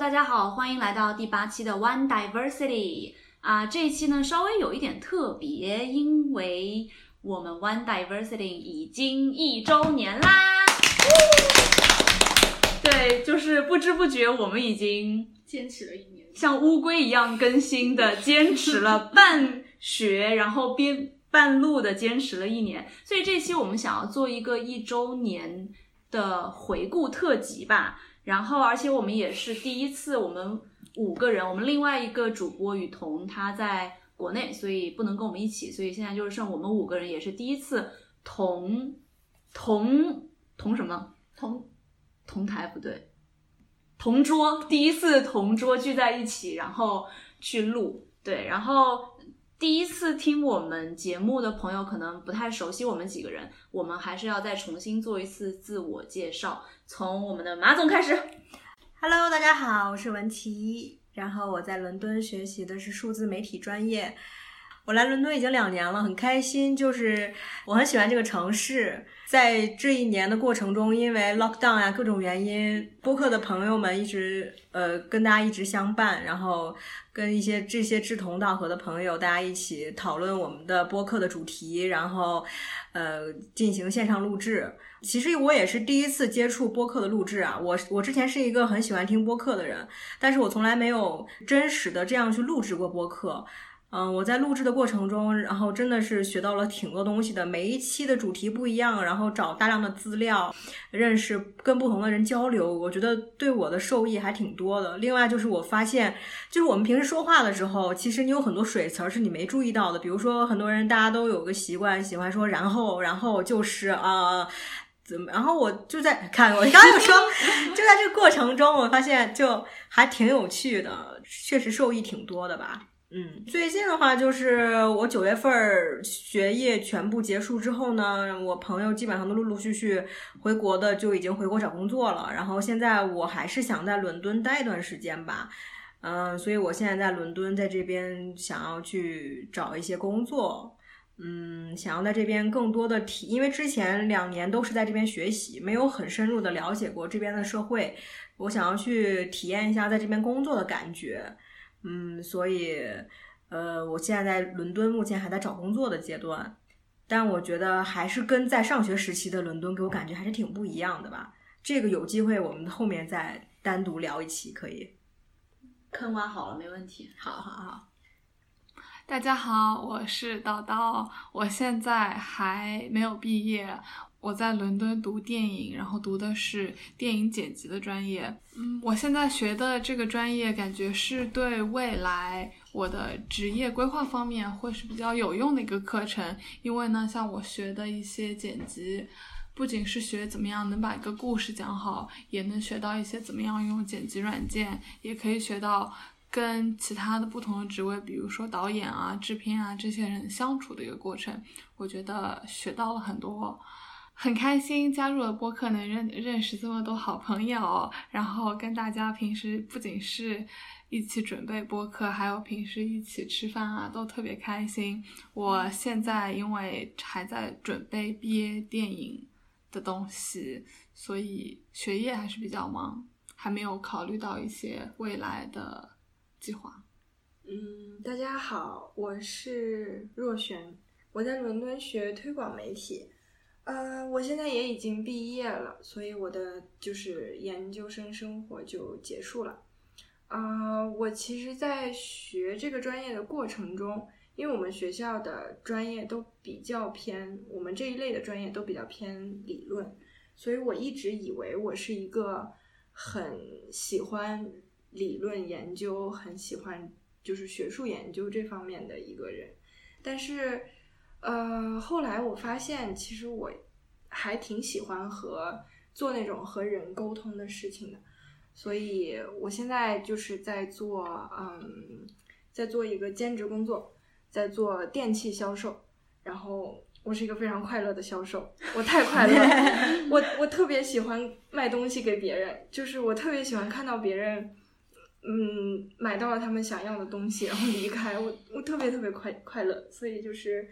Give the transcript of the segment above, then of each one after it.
大家好，欢迎来到第八期的 One Diversity 啊，这一期呢稍微有一点特别，因为我们 One Diversity 已经一周年啦。对，就是不知不觉我们已经坚持了一年，像乌龟一样更新的坚持了半学，然后边半路的坚持了一年，所以这期我们想要做一个一周年的回顾特辑吧。然后，而且我们也是第一次，我们五个人，我们另外一个主播雨桐他在国内，所以不能跟我们一起，所以现在就是剩我们五个人，也是第一次同同同什么？同同台不对，同桌，第一次同桌聚在一起，然后去录，对，然后第一次听我们节目的朋友可能不太熟悉我们几个人，我们还是要再重新做一次自我介绍，从我们的马总开始。Hello，大家好，我是文琪，然后我在伦敦学习的是数字媒体专业。我来伦敦已经两年了，很开心，就是我很喜欢这个城市。在这一年的过程中，因为 lockdown 呀、各种原因，播客的朋友们一直呃跟大家一直相伴，然后跟一些这些志同道合的朋友，大家一起讨论我们的播客的主题，然后呃进行线上录制。其实我也是第一次接触播客的录制啊，我我之前是一个很喜欢听播客的人，但是我从来没有真实的这样去录制过播客。嗯，我在录制的过程中，然后真的是学到了挺多东西的。每一期的主题不一样，然后找大量的资料，认识跟不同的人交流，我觉得对我的受益还挺多的。另外就是我发现，就是我们平时说话的时候，其实你有很多水词儿是你没注意到的。比如说，很多人大家都有个习惯，喜欢说然后，然后就是啊。怎么？然后我就在看，我刚刚有说，就在这个过程中，我发现就还挺有趣的，确实受益挺多的吧。嗯，最近的话就是我九月份学业全部结束之后呢，我朋友基本上都陆陆续续回国的就已经回国找工作了。然后现在我还是想在伦敦待一段时间吧，嗯，所以我现在在伦敦，在这边想要去找一些工作。嗯，想要在这边更多的体，因为之前两年都是在这边学习，没有很深入的了解过这边的社会。我想要去体验一下在这边工作的感觉。嗯，所以，呃，我现在在伦敦，目前还在找工作的阶段，但我觉得还是跟在上学时期的伦敦给我感觉还是挺不一样的吧。这个有机会我们后面再单独聊一期，可以。坑挖好了，没问题。好好好。大家好，我是叨叨，我现在还没有毕业，我在伦敦读电影，然后读的是电影剪辑的专业。嗯，我现在学的这个专业，感觉是对未来我的职业规划方面会是比较有用的一个课程，因为呢，像我学的一些剪辑。不仅是学怎么样能把一个故事讲好，也能学到一些怎么样用剪辑软件，也可以学到跟其他的不同的职位，比如说导演啊、制片啊这些人相处的一个过程。我觉得学到了很多，很开心。加入了播客，能认认识这么多好朋友，然后跟大家平时不仅是一起准备播客，还有平时一起吃饭啊，都特别开心。我现在因为还在准备毕业电影。的东西，所以学业还是比较忙，还没有考虑到一些未来的计划。嗯，大家好，我是若璇，我在伦敦学推广媒体，呃，我现在也已经毕业了，所以我的就是研究生生活就结束了。啊、呃，我其实，在学这个专业的过程中。因为我们学校的专业都比较偏，我们这一类的专业都比较偏理论，所以我一直以为我是一个很喜欢理论研究、很喜欢就是学术研究这方面的一个人。但是，呃，后来我发现，其实我还挺喜欢和做那种和人沟通的事情的，所以我现在就是在做，嗯，在做一个兼职工作。在做电器销售，然后我是一个非常快乐的销售，我太快乐了，我我特别喜欢卖东西给别人，就是我特别喜欢看到别人，嗯，买到了他们想要的东西，然后离开，我我特别特别快快乐，所以就是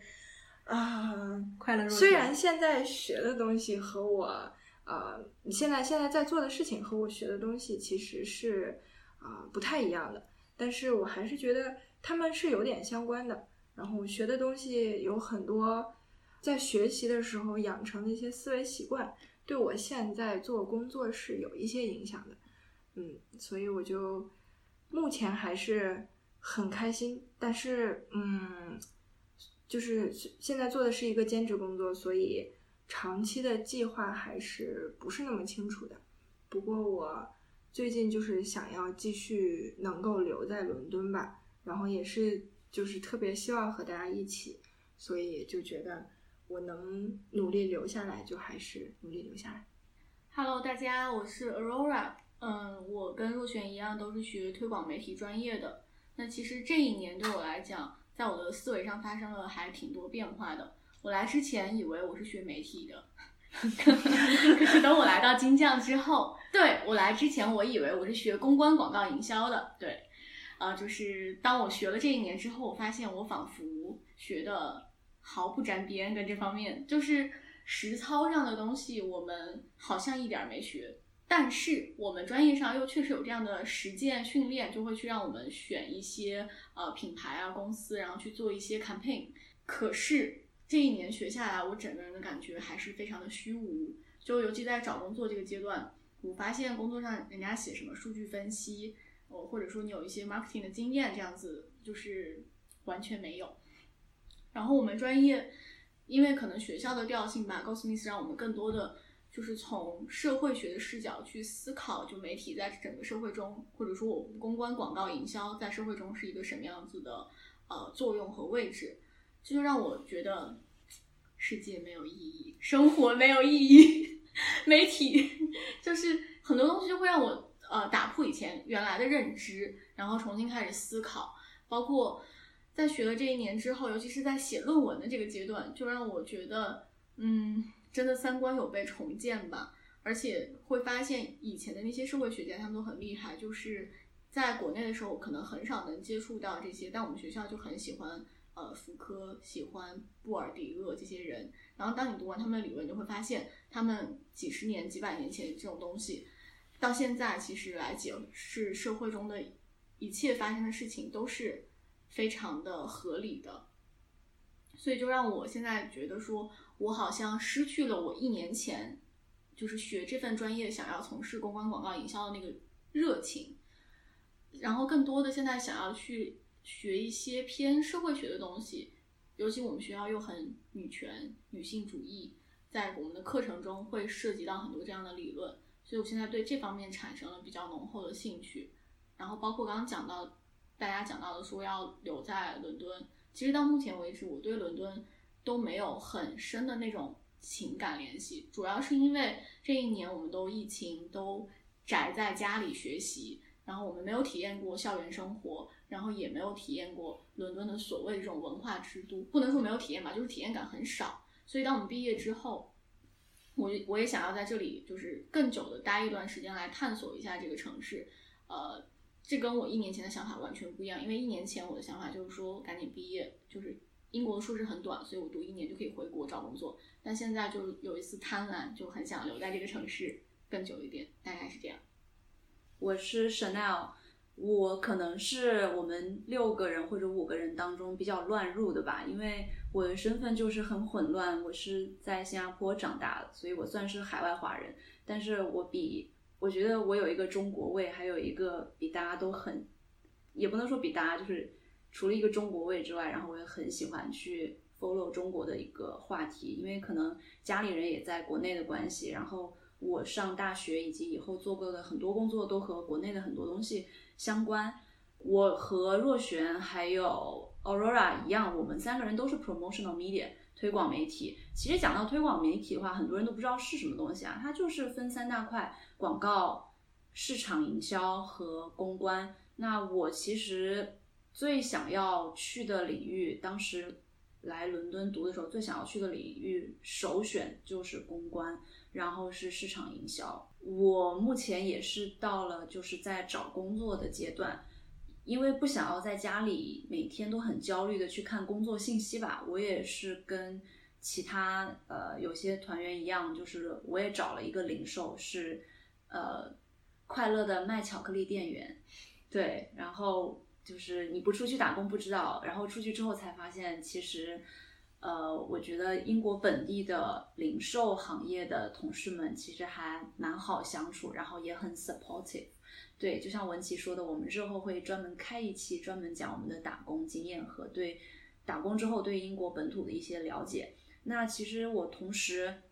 啊，呃、快乐。虽然现在学的东西和我，呃，你现在现在在做的事情和我学的东西其实是。啊、不太一样的。但是我还是觉得他们是有点相关的。然后学的东西有很多，在学习的时候养成的一些思维习惯，对我现在做工作是有一些影响的。嗯，所以我就目前还是很开心，但是嗯，就是现在做的是一个兼职工作，所以长期的计划还是不是那么清楚的。不过我最近就是想要继续能够留在伦敦吧，然后也是就是特别希望和大家一起，所以就觉得我能努力留下来，就还是努力留下来。Hello，大家，我是 Aurora。嗯，我跟若璇一样，都是学推广媒体专业的。那其实这一年对我来讲，在我的思维上发生了还挺多变化的。我来之前以为我是学媒体的，可 是等我来到金匠之后，对我来之前我以为我是学公关广告营销的。对，啊、就是当我学了这一年之后，我发现我仿佛学的毫不沾边，跟这方面就是实操上的东西，我们好像一点没学。但是我们专业上又确实有这样的实践训练，就会去让我们选一些呃品牌啊公司，然后去做一些 campaign。可是这一年学下来，我整个人的感觉还是非常的虚无。就尤其在找工作这个阶段，我发现工作上人家写什么数据分析，哦，或者说你有一些 marketing 的经验，这样子就是完全没有。然后我们专业，因为可能学校的调性吧，高斯密斯让我们更多的就是从社会学的视角去思考，就媒体在整个社会中，或者说我们公关、广告、营销在社会中是一个什么样子的呃作用和位置，这就让我觉得世界没有意义，生活没有意义，媒体就是很多东西就会让我呃打破以前原来的认知，然后重新开始思考，包括在学了这一年之后，尤其是在写论文的这个阶段，就让我觉得嗯。真的三观有被重建吧，而且会发现以前的那些社会学家他们都很厉害，就是在国内的时候可能很少能接触到这些，但我们学校就很喜欢呃福柯，喜欢布尔迪厄这些人。然后当你读完他们的理论，你就会发现他们几十年、几百年前这种东西，到现在其实来解释社会中的一切发生的事情都是非常的合理的。所以就让我现在觉得说，我好像失去了我一年前就是学这份专业想要从事公关广告营销的那个热情，然后更多的现在想要去学一些偏社会学的东西，尤其我们学校又很女权、女性主义，在我们的课程中会涉及到很多这样的理论，所以我现在对这方面产生了比较浓厚的兴趣。然后包括刚刚讲到大家讲到的说要留在伦敦。其实到目前为止，我对伦敦都没有很深的那种情感联系，主要是因为这一年我们都疫情，都宅在家里学习，然后我们没有体验过校园生活，然后也没有体验过伦敦的所谓这种文化之都，不能说没有体验吧，就是体验感很少。所以当我们毕业之后，我我也想要在这里就是更久的待一段时间来探索一下这个城市，呃。这跟我一年前的想法完全不一样，因为一年前我的想法就是说赶紧毕业，就是英国的硕士很短，所以我读一年就可以回国找工作。但现在就有一丝贪婪，就很想留在这个城市更久一点，大概是这样。我是 Chanel，我可能是我们六个人或者五个人当中比较乱入的吧，因为我的身份就是很混乱。我是在新加坡长大的，所以我算是海外华人，但是我比。我觉得我有一个中国味，还有一个比大家都很，也不能说比大家，就是除了一个中国味之外，然后我也很喜欢去 follow 中国的一个话题，因为可能家里人也在国内的关系，然后我上大学以及以后做过的很多工作都和国内的很多东西相关。我和若璇还有 Aurora 一样，我们三个人都是 promotional media。推广媒体，其实讲到推广媒体的话，很多人都不知道是什么东西啊。它就是分三大块：广告、市场营销和公关。那我其实最想要去的领域，当时来伦敦读的时候，最想要去的领域首选就是公关，然后是市场营销。我目前也是到了就是在找工作的阶段。因为不想要在家里每天都很焦虑的去看工作信息吧，我也是跟其他呃有些团员一样，就是我也找了一个零售是呃快乐的卖巧克力店员，对，然后就是你不出去打工不知道，然后出去之后才发现，其实，呃，我觉得英国本地的零售行业的同事们其实还蛮好相处，然后也很 supportive。对，就像文琪说的，我们日后会专门开一期专门讲我们的打工经验和对打工之后对英国本土的一些了解。那其实我同时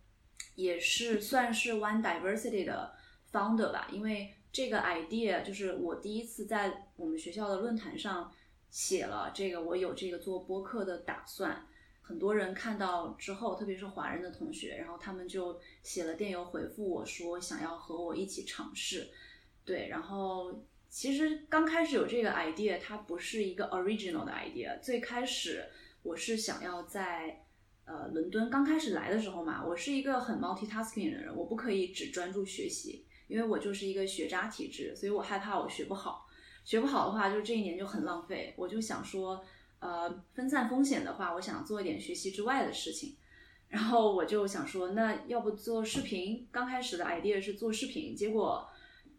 也是算是 One Diversity 的 founder 吧，因为这个 idea 就是我第一次在我们学校的论坛上写了这个，我有这个做播客的打算。很多人看到之后，特别是华人的同学，然后他们就写了电邮回复我说想要和我一起尝试。对，然后其实刚开始有这个 idea，它不是一个 original 的 idea。最开始我是想要在呃伦敦刚开始来的时候嘛，我是一个很 multitasking 的人，我不可以只专注学习，因为我就是一个学渣体质，所以我害怕我学不好。学不好的话，就这一年就很浪费。我就想说，呃，分散风险的话，我想做一点学习之外的事情。然后我就想说，那要不做视频？刚开始的 idea 是做视频，结果。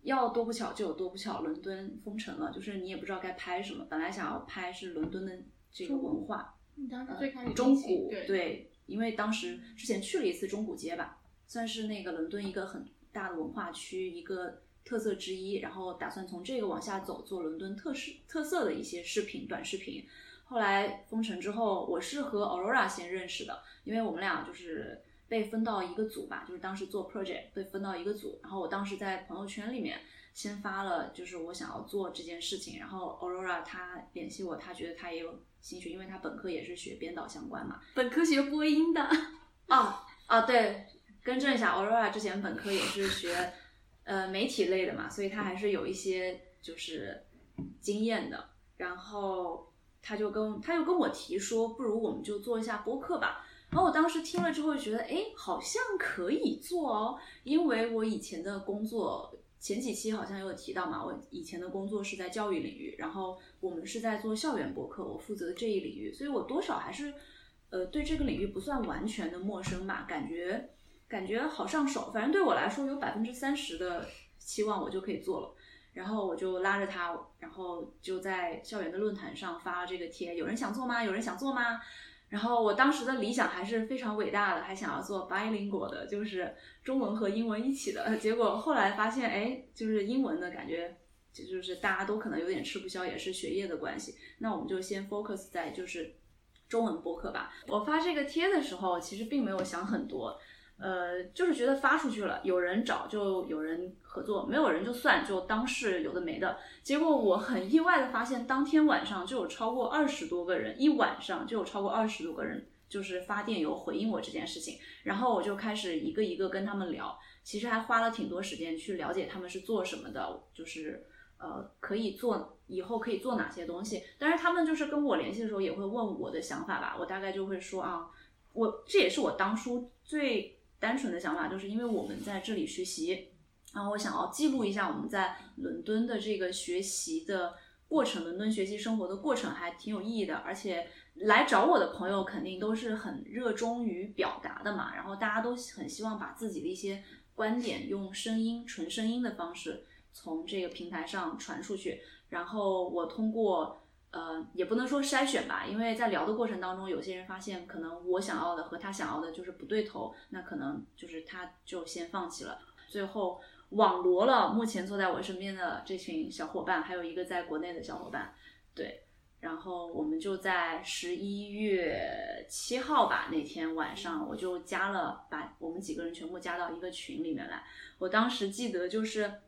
要多不巧就有多不巧，伦敦封城了，就是你也不知道该拍什么。本来想要拍是伦敦的这个文化，呃，中古对，因为当时之前去了一次中古街吧，算是那个伦敦一个很大的文化区一个特色之一。然后打算从这个往下走，做伦敦特色特色的一些视频短视频。后来封城之后，我是和 Aurora 先认识的，因为我们俩就是。被分到一个组吧，就是当时做 project 被分到一个组，然后我当时在朋友圈里面先发了，就是我想要做这件事情，然后 Aurora 她联系我，她觉得她也有兴趣，因为她本科也是学编导相关嘛，本科学播音的，哦哦对，更正一下，Aurora 之前本科也是学呃媒体类的嘛，所以他还是有一些就是经验的，然后他就跟他就跟我提说，不如我们就做一下播客吧。然后我当时听了之后觉得，哎，好像可以做哦，因为我以前的工作前几期好像有提到嘛，我以前的工作是在教育领域，然后我们是在做校园博客，我负责这一领域，所以我多少还是，呃，对这个领域不算完全的陌生吧，感觉感觉好上手，反正对我来说有百分之三十的期望我就可以做了，然后我就拉着他，然后就在校园的论坛上发了这个贴，有人想做吗？有人想做吗？然后我当时的理想还是非常伟大的，还想要做 bilingual 的，就是中文和英文一起的。结果后来发现，哎，就是英文的感觉，就就是大家都可能有点吃不消，也是学业的关系。那我们就先 focus 在就是中文播客吧。我发这个贴的时候，其实并没有想很多。呃，就是觉得发出去了，有人找就有人合作，没有人就算就当是有的没的。结果我很意外的发现，当天晚上就有超过二十多个人，一晚上就有超过二十多个人就是发电邮回应我这件事情。然后我就开始一个一个跟他们聊，其实还花了挺多时间去了解他们是做什么的，就是呃可以做以后可以做哪些东西。但是他们就是跟我联系的时候也会问我的想法吧，我大概就会说啊，我这也是我当初最。单纯的想法就是因为我们在这里学习，然后我想要记录一下我们在伦敦的这个学习的过程，伦敦学习生活的过程还挺有意义的。而且来找我的朋友肯定都是很热衷于表达的嘛，然后大家都很希望把自己的一些观点用声音、纯声音的方式从这个平台上传出去。然后我通过。呃，也不能说筛选吧，因为在聊的过程当中，有些人发现可能我想要的和他想要的就是不对头，那可能就是他就先放弃了。最后网罗了目前坐在我身边的这群小伙伴，还有一个在国内的小伙伴，对，然后我们就在十一月七号吧那天晚上，我就加了，把我们几个人全部加到一个群里面来。我当时记得就是，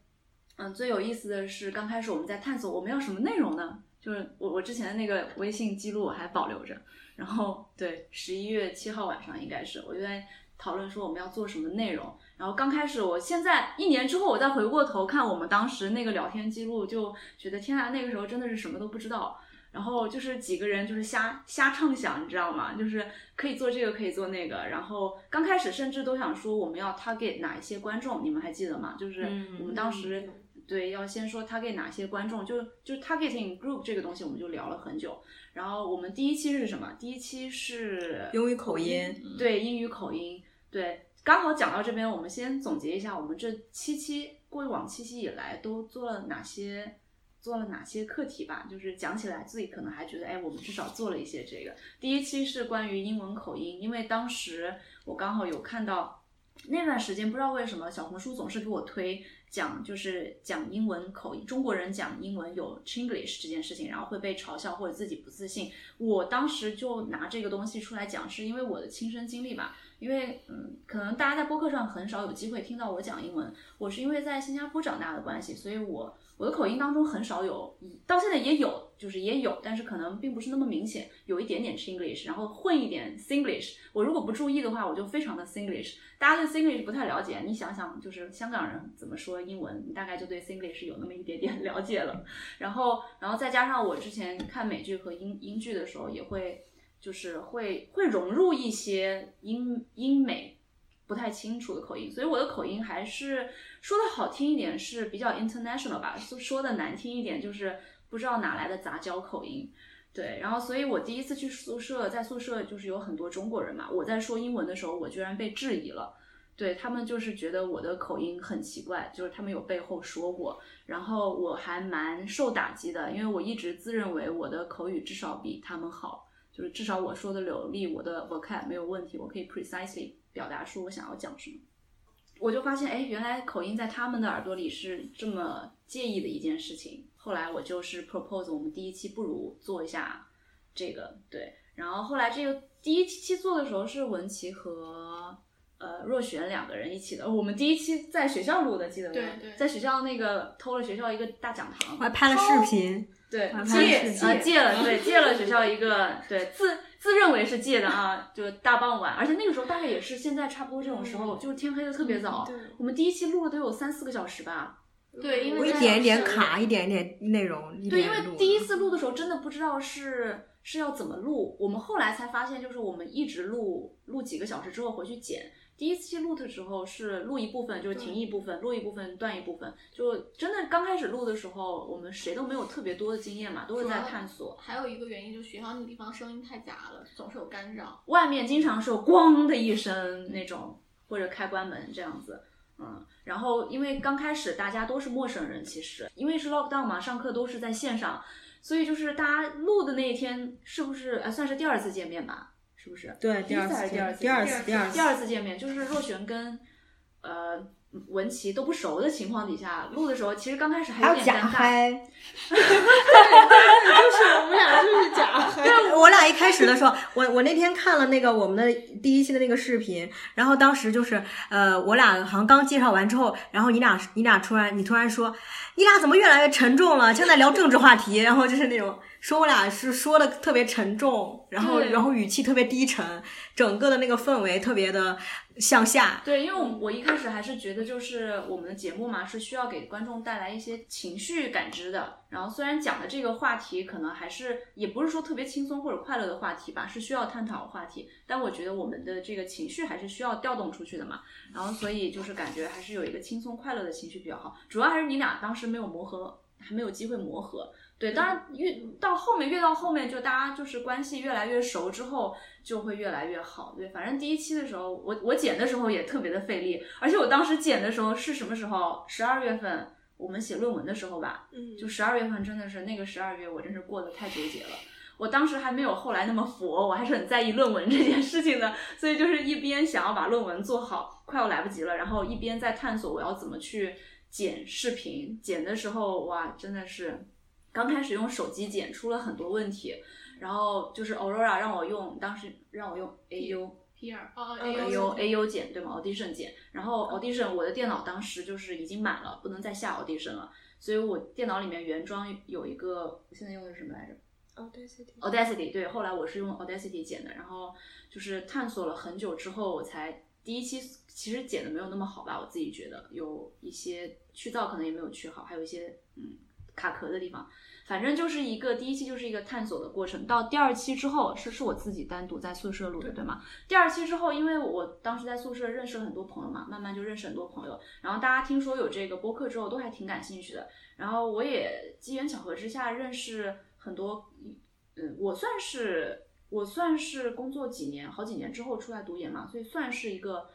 嗯，最有意思的是刚开始我们在探索我们要什么内容呢？就是我我之前的那个微信记录我还保留着，然后对十一月七号晚上应该是我就在讨论说我们要做什么内容，然后刚开始我现在一年之后我再回过头看我们当时那个聊天记录，就觉得天啊那个时候真的是什么都不知道，然后就是几个人就是瞎瞎畅想，你知道吗？就是可以做这个可以做那个，然后刚开始甚至都想说我们要 target 哪一些观众，你们还记得吗？就是我们当时。对，要先说他给哪些观众，就就 targeting group 这个东西，我们就聊了很久。然后我们第一期是什么？第一期是英语口音，对，英语口音。对，刚好讲到这边，我们先总结一下我们这七期过往七期以来都做了哪些做了哪些课题吧，就是讲起来自己可能还觉得，哎，我们至少做了一些这个。第一期是关于英文口音，因为当时我刚好有看到那段时间，不知道为什么小红书总是给我推讲，就是讲英文口音，中国人讲英文有 Chinglish 这件事情，然后会被嘲笑或者自己不自信。我当时就拿这个东西出来讲，是因为我的亲身经历吧。因为嗯，可能大家在播客上很少有机会听到我讲英文。我是因为在新加坡长大的关系，所以我我的口音当中很少有，到现在也有，就是也有，但是可能并不是那么明显，有一点点 Chinglish，然后混一点 Singlish。我如果不注意的话，我就非常的 Singlish。大家对 Singlish 不太了解，你想想，就是香港人怎么说英文，你大概就对 Singlish 有那么一点点 了解了。然后，然后再加上我之前看美剧和英英剧的时候，也会。就是会会融入一些英英美不太清楚的口音，所以我的口音还是说的好听一点是比较 international 吧，说说的难听一点就是不知道哪来的杂交口音。对，然后所以我第一次去宿舍，在宿舍就是有很多中国人嘛，我在说英文的时候，我居然被质疑了，对他们就是觉得我的口音很奇怪，就是他们有背后说过，然后我还蛮受打击的，因为我一直自认为我的口语至少比他们好。就是至少我说的流利，我的 vocab 没有问题，我可以 precisely 表达出我想要讲什么。我就发现，哎，原来口音在他们的耳朵里是这么介意的一件事情。后来我就是 propose，我们第一期不如做一下这个，对。然后后来这个第一期做的时候是文琪和呃若璇两个人一起的。我们第一期在学校录的，记得吗？对对，在学校那个偷了学校一个大讲堂，我还拍了视频。对借啊借了对借了学校一个对自自认为是借的啊，就大傍晚，而且那个时候大概也是现在差不多这种时候，就是天黑的特别早。我们第一期录了都有三四个小时吧。对，因为我一点一点卡，一点一点内容。对，因为第一次录的时候真的不知道是是要怎么录，我们后来才发现，就是我们一直录录几个小时之后回去剪。第一期录的时候是录一部分，就是停一部分，录一部分断一部分，就真的刚开始录的时候，我们谁都没有特别多的经验嘛，都是在探索。还有一个原因就是学校那个地方声音太杂了，总是有干扰，外面经常是有咣的一声那种，或者开关门这样子，嗯。然后因为刚开始大家都是陌生人，其实因为是 lockdown 嘛，上课都是在线上，所以就是大家录的那一天是不是呃算是第二次见面吧？是不是？对，第二次第二次？第二次，第二次，第二次见面，就是若璇跟呃文琪都不熟的情况底下录的时候，其实刚开始还有点尴尬。对，就是我们俩就是假嗨。对，我俩一开始的时候，我我那天看了那个我们的第一期的那个视频，然后当时就是呃，我俩好像刚介绍完之后，然后你俩你俩突然你突然说，你俩怎么越来越沉重了？现在聊政治话题，然后就是那种。说我俩是说的特别沉重，然后然后语气特别低沉，整个的那个氛围特别的向下。对，因为我我一开始还是觉得就是我们的节目嘛，是需要给观众带来一些情绪感知的。然后虽然讲的这个话题可能还是也不是说特别轻松或者快乐的话题吧，是需要探讨话题，但我觉得我们的这个情绪还是需要调动出去的嘛。然后所以就是感觉还是有一个轻松快乐的情绪比较好。主要还是你俩当时没有磨合，还没有机会磨合。对，当然越到后面，越到后面，就大家就是关系越来越熟之后，就会越来越好。对，反正第一期的时候，我我剪的时候也特别的费力，而且我当时剪的时候是什么时候？十二月份我们写论文的时候吧，嗯，就十二月份真的是那个十二月，我真是过得太纠结了。我当时还没有后来那么佛，我还是很在意论文这件事情的，所以就是一边想要把论文做好，快要来不及了，然后一边在探索我要怎么去剪视频。剪的时候，哇，真的是。刚开始用手机剪出了很多问题，然后就是 Aurora 让我用，当时让我用 AU P 二哦 AU AU 剪对吗？Audition 剪，然后 Audition 我的电脑当时就是已经满了，不能再下 Audition 了，所以我电脑里面原装有一个，我现在用的是什么来着？Audacity Audacity 对，后来我是用 Audacity 剪的，然后就是探索了很久之后，我才第一期其实剪的没有那么好吧，我自己觉得有一些去噪可能也没有去好，还有一些嗯。卡壳的地方，反正就是一个第一期就是一个探索的过程，到第二期之后是是我自己单独在宿舍录的，对吗？第二期之后，因为我当时在宿舍认识了很多朋友嘛，慢慢就认识很多朋友，然后大家听说有这个播客之后，都还挺感兴趣的。然后我也机缘巧合之下认识很多，嗯，我算是我算是工作几年，好几年之后出来读研嘛，所以算是一个，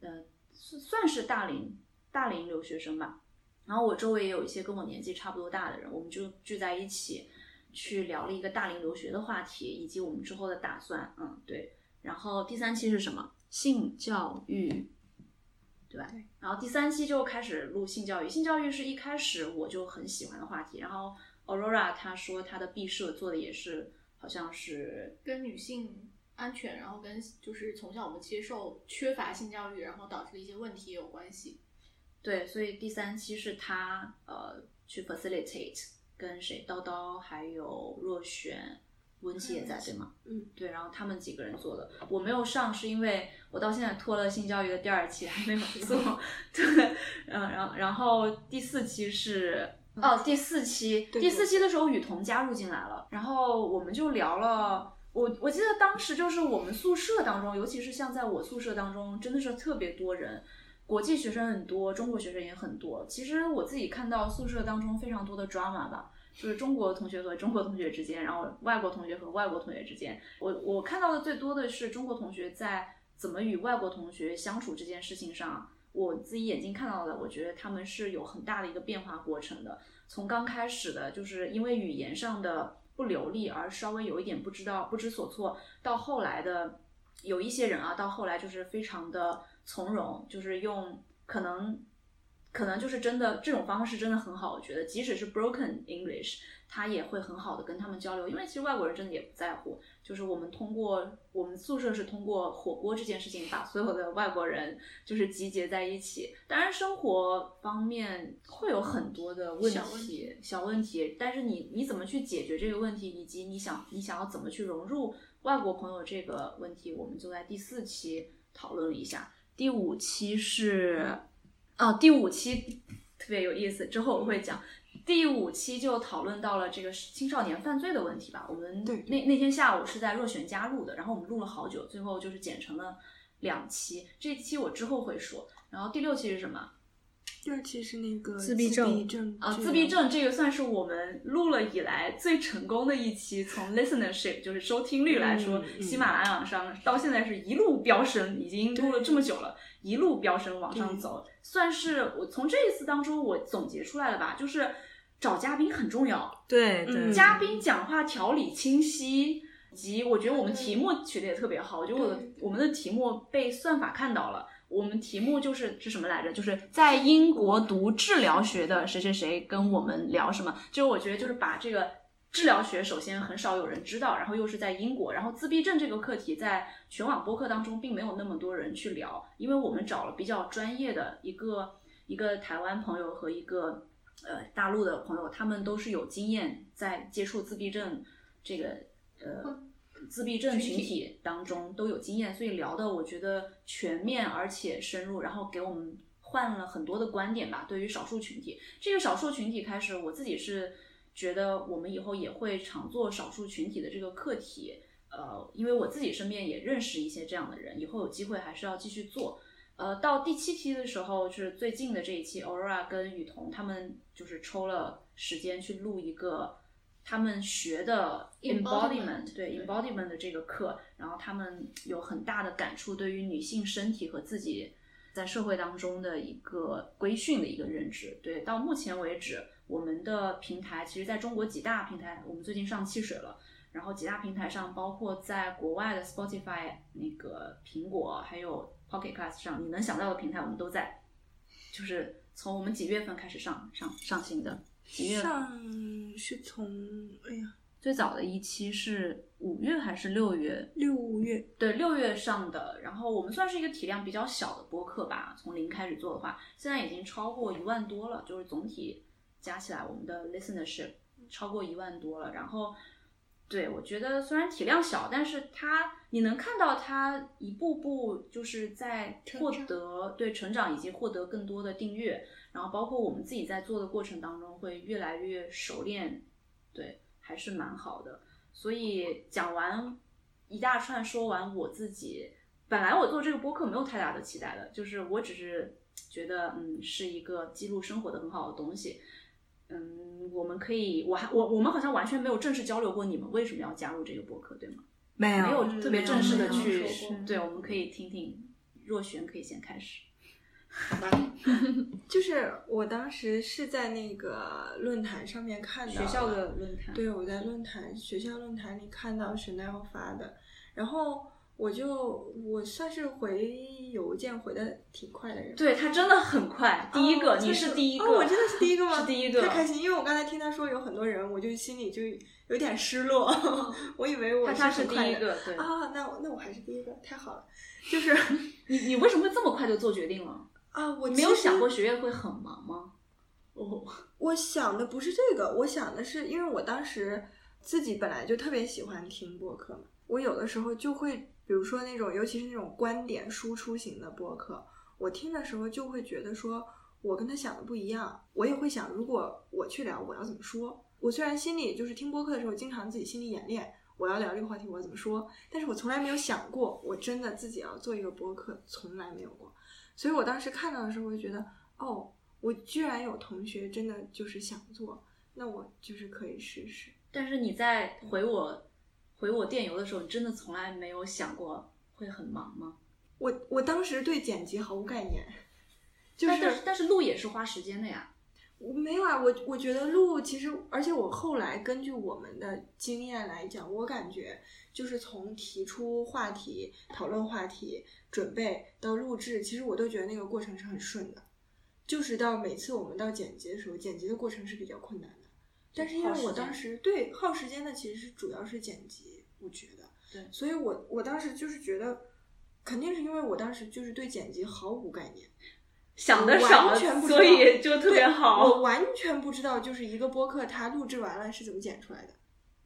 呃，算算是大龄大龄留学生吧。然后我周围也有一些跟我年纪差不多大的人，我们就聚在一起去聊了一个大龄留学的话题，以及我们之后的打算。嗯，对。然后第三期是什么？性教育，对吧？对。然后第三期就开始录性教育，性教育是一开始我就很喜欢的话题。然后 Aurora 她说她的毕设做的也是，好像是跟女性安全，然后跟就是从小我们接受缺乏性教育，然后导致的一些问题也有关系。对，所以第三期是他呃去 facilitate，跟谁叨叨还有若璇。文琪也在对吗？嗯，对，然后他们几个人做的，我没有上是因为我到现在拖了性教育的第二期还没有做，对，嗯，然后然后第四期是哦，第四期第四期的时候雨桐加入进来了，然后我们就聊了。我我记得当时就是我们宿舍当中，尤其是像在我宿舍当中，真的是特别多人，国际学生很多，中国学生也很多。其实我自己看到宿舍当中非常多的 drama 吧，就是中国同学和中国同学之间，然后外国同学和外国同学之间。我我看到的最多的是中国同学在怎么与外国同学相处这件事情上，我自己眼睛看到的，我觉得他们是有很大的一个变化过程的。从刚开始的，就是因为语言上的不流利而稍微有一点不知道不知所措，到后来的有一些人啊，到后来就是非常的从容，就是用可能可能就是真的这种方式真的很好，我觉得即使是 broken English，他也会很好的跟他们交流，因为其实外国人真的也不在乎，就是我们通过我们宿舍是通过火锅这件事情把所有的外国人就是集结在一起，当然生活方面会有很多的问题小问题，但是你你怎么去解决这个问题，以及你想你想要怎么去融入外国朋友这个问题，我们就在第四期讨论了一下。第五期是，哦，第五期特别有意思，之后我会讲。第五期就讨论到了这个青少年犯罪的问题吧。我们对那那天下午是在若璇家录的，然后我们录了好久，最后就是剪成了两期。这一期我之后会说。然后第六期是什么？第二期是那个自闭症症啊，自闭症这个算是我们录了以来最成功的一期，从 listenership 就是收听率来说，喜马拉雅上到现在是一路飙升，已经录了这么久了，一路飙升往上走，算是我从这一次当中我总结出来了吧，就是找嘉宾很重要，对对，嗯。嘉宾讲话条理清晰。以及我觉得我们题目取得也特别好，我觉得我的我们的题目被算法看到了。我们题目就是是什么来着？就是在英国读治疗学的谁谁谁跟我们聊什么？就是我觉得就是把这个治疗学首先很少有人知道，然后又是在英国，然后自闭症这个课题在全网播客当中并没有那么多人去聊，因为我们找了比较专业的一个一个台湾朋友和一个呃大陆的朋友，他们都是有经验在接触自闭症这个呃自闭症群体当中都有经验，所以聊的我觉得全面而且深入，然后给我们换了很多的观点吧。对于少数群体，这个少数群体开始，我自己是觉得我们以后也会常做少数群体的这个课题。呃，因为我自己身边也认识一些这样的人，以后有机会还是要继续做。呃，到第七期的时候就是最近的这一期，Aurora 跟雨桐他们就是抽了时间去录一个他们学的 Embodiment，embodiment，对 embodiment 的这个课，然后他们有很大的感触，对于女性身体和自己在社会当中的一个规训的一个认知。对，到目前为止，我们的平台其实在中国几大平台，我们最近上汽水了。然后几大平台上，包括在国外的 Spotify、那个苹果，还有 Pocket Cast 上，你能想到的平台我们都在。就是从我们几月份开始上上上新的？几月？上是从哎呀最早的一期是五月还是六月？六月对，六月上的。然后我们算是一个体量比较小的播客吧，从零开始做的话，现在已经超过一万多了，就是总体加起来我们的 listenership 超过一万多了。然后，对我觉得虽然体量小，但是它你能看到它一步步就是在获得对成长以及获得更多的订阅，然后包括我们自己在做的过程当中会越来越熟练，对，还是蛮好的。所以讲完一大串，说完我自己，本来我做这个播客没有太大的期待的，就是我只是觉得，嗯，是一个记录生活的很好的东西。嗯，我们可以，我还我我们好像完全没有正式交流过你们为什么要加入这个播客，对吗？没有没有特别正式的去对，我们可以听听若璇可以先开始。好吧，就是我当时是在那个论坛上面看到学校的论坛，对，我在论坛学校论坛里看到 Chanel 发的，然后我就我算是回邮件回的挺快的人。对他真的很快，第一个、哦你是第一个，哦，我真的是第一个吗？是第一个。太开心，因为我刚才听他说有很多人，我就心里就有点失落，我以为我他他是第一个，对。啊，那我那我还是第一个，太好了，就是 你你为什么会这么快就做决定了？啊，我没有想过学业会很忙吗？哦，我想的不是这个，我想的是，因为我当时自己本来就特别喜欢听播客嘛，我有的时候就会，比如说那种，尤其是那种观点输出型的播客，我听的时候就会觉得说，我跟他想的不一样，我也会想，如果我去聊，我要怎么说？我虽然心里就是听播客的时候，经常自己心里演练，我要聊这个话题，我要怎么说，但是我从来没有想过，我真的自己要做一个播客，从来没有过。所以我当时看到的时候，我就觉得，哦，我居然有同学真的就是想做，那我就是可以试试。但是你在回我回我电邮的时候，你真的从来没有想过会很忙吗？我我当时对剪辑毫无概念，就但是但但是录也是花时间的呀。我没有啊，我我觉得录其实，而且我后来根据我们的经验来讲，我感觉就是从提出话题、讨论话题、准备到录制，其实我都觉得那个过程是很顺的。就是到每次我们到剪辑的时候，剪辑的过程是比较困难的。但是因为我当时对耗时间的其实是主要是剪辑，我觉得，对所以我我当时就是觉得，肯定是因为我当时就是对剪辑毫无概念。想的少完全，不知道所以就特别好我。完全不知道，就是一个播客它录制完了是怎么剪出来的，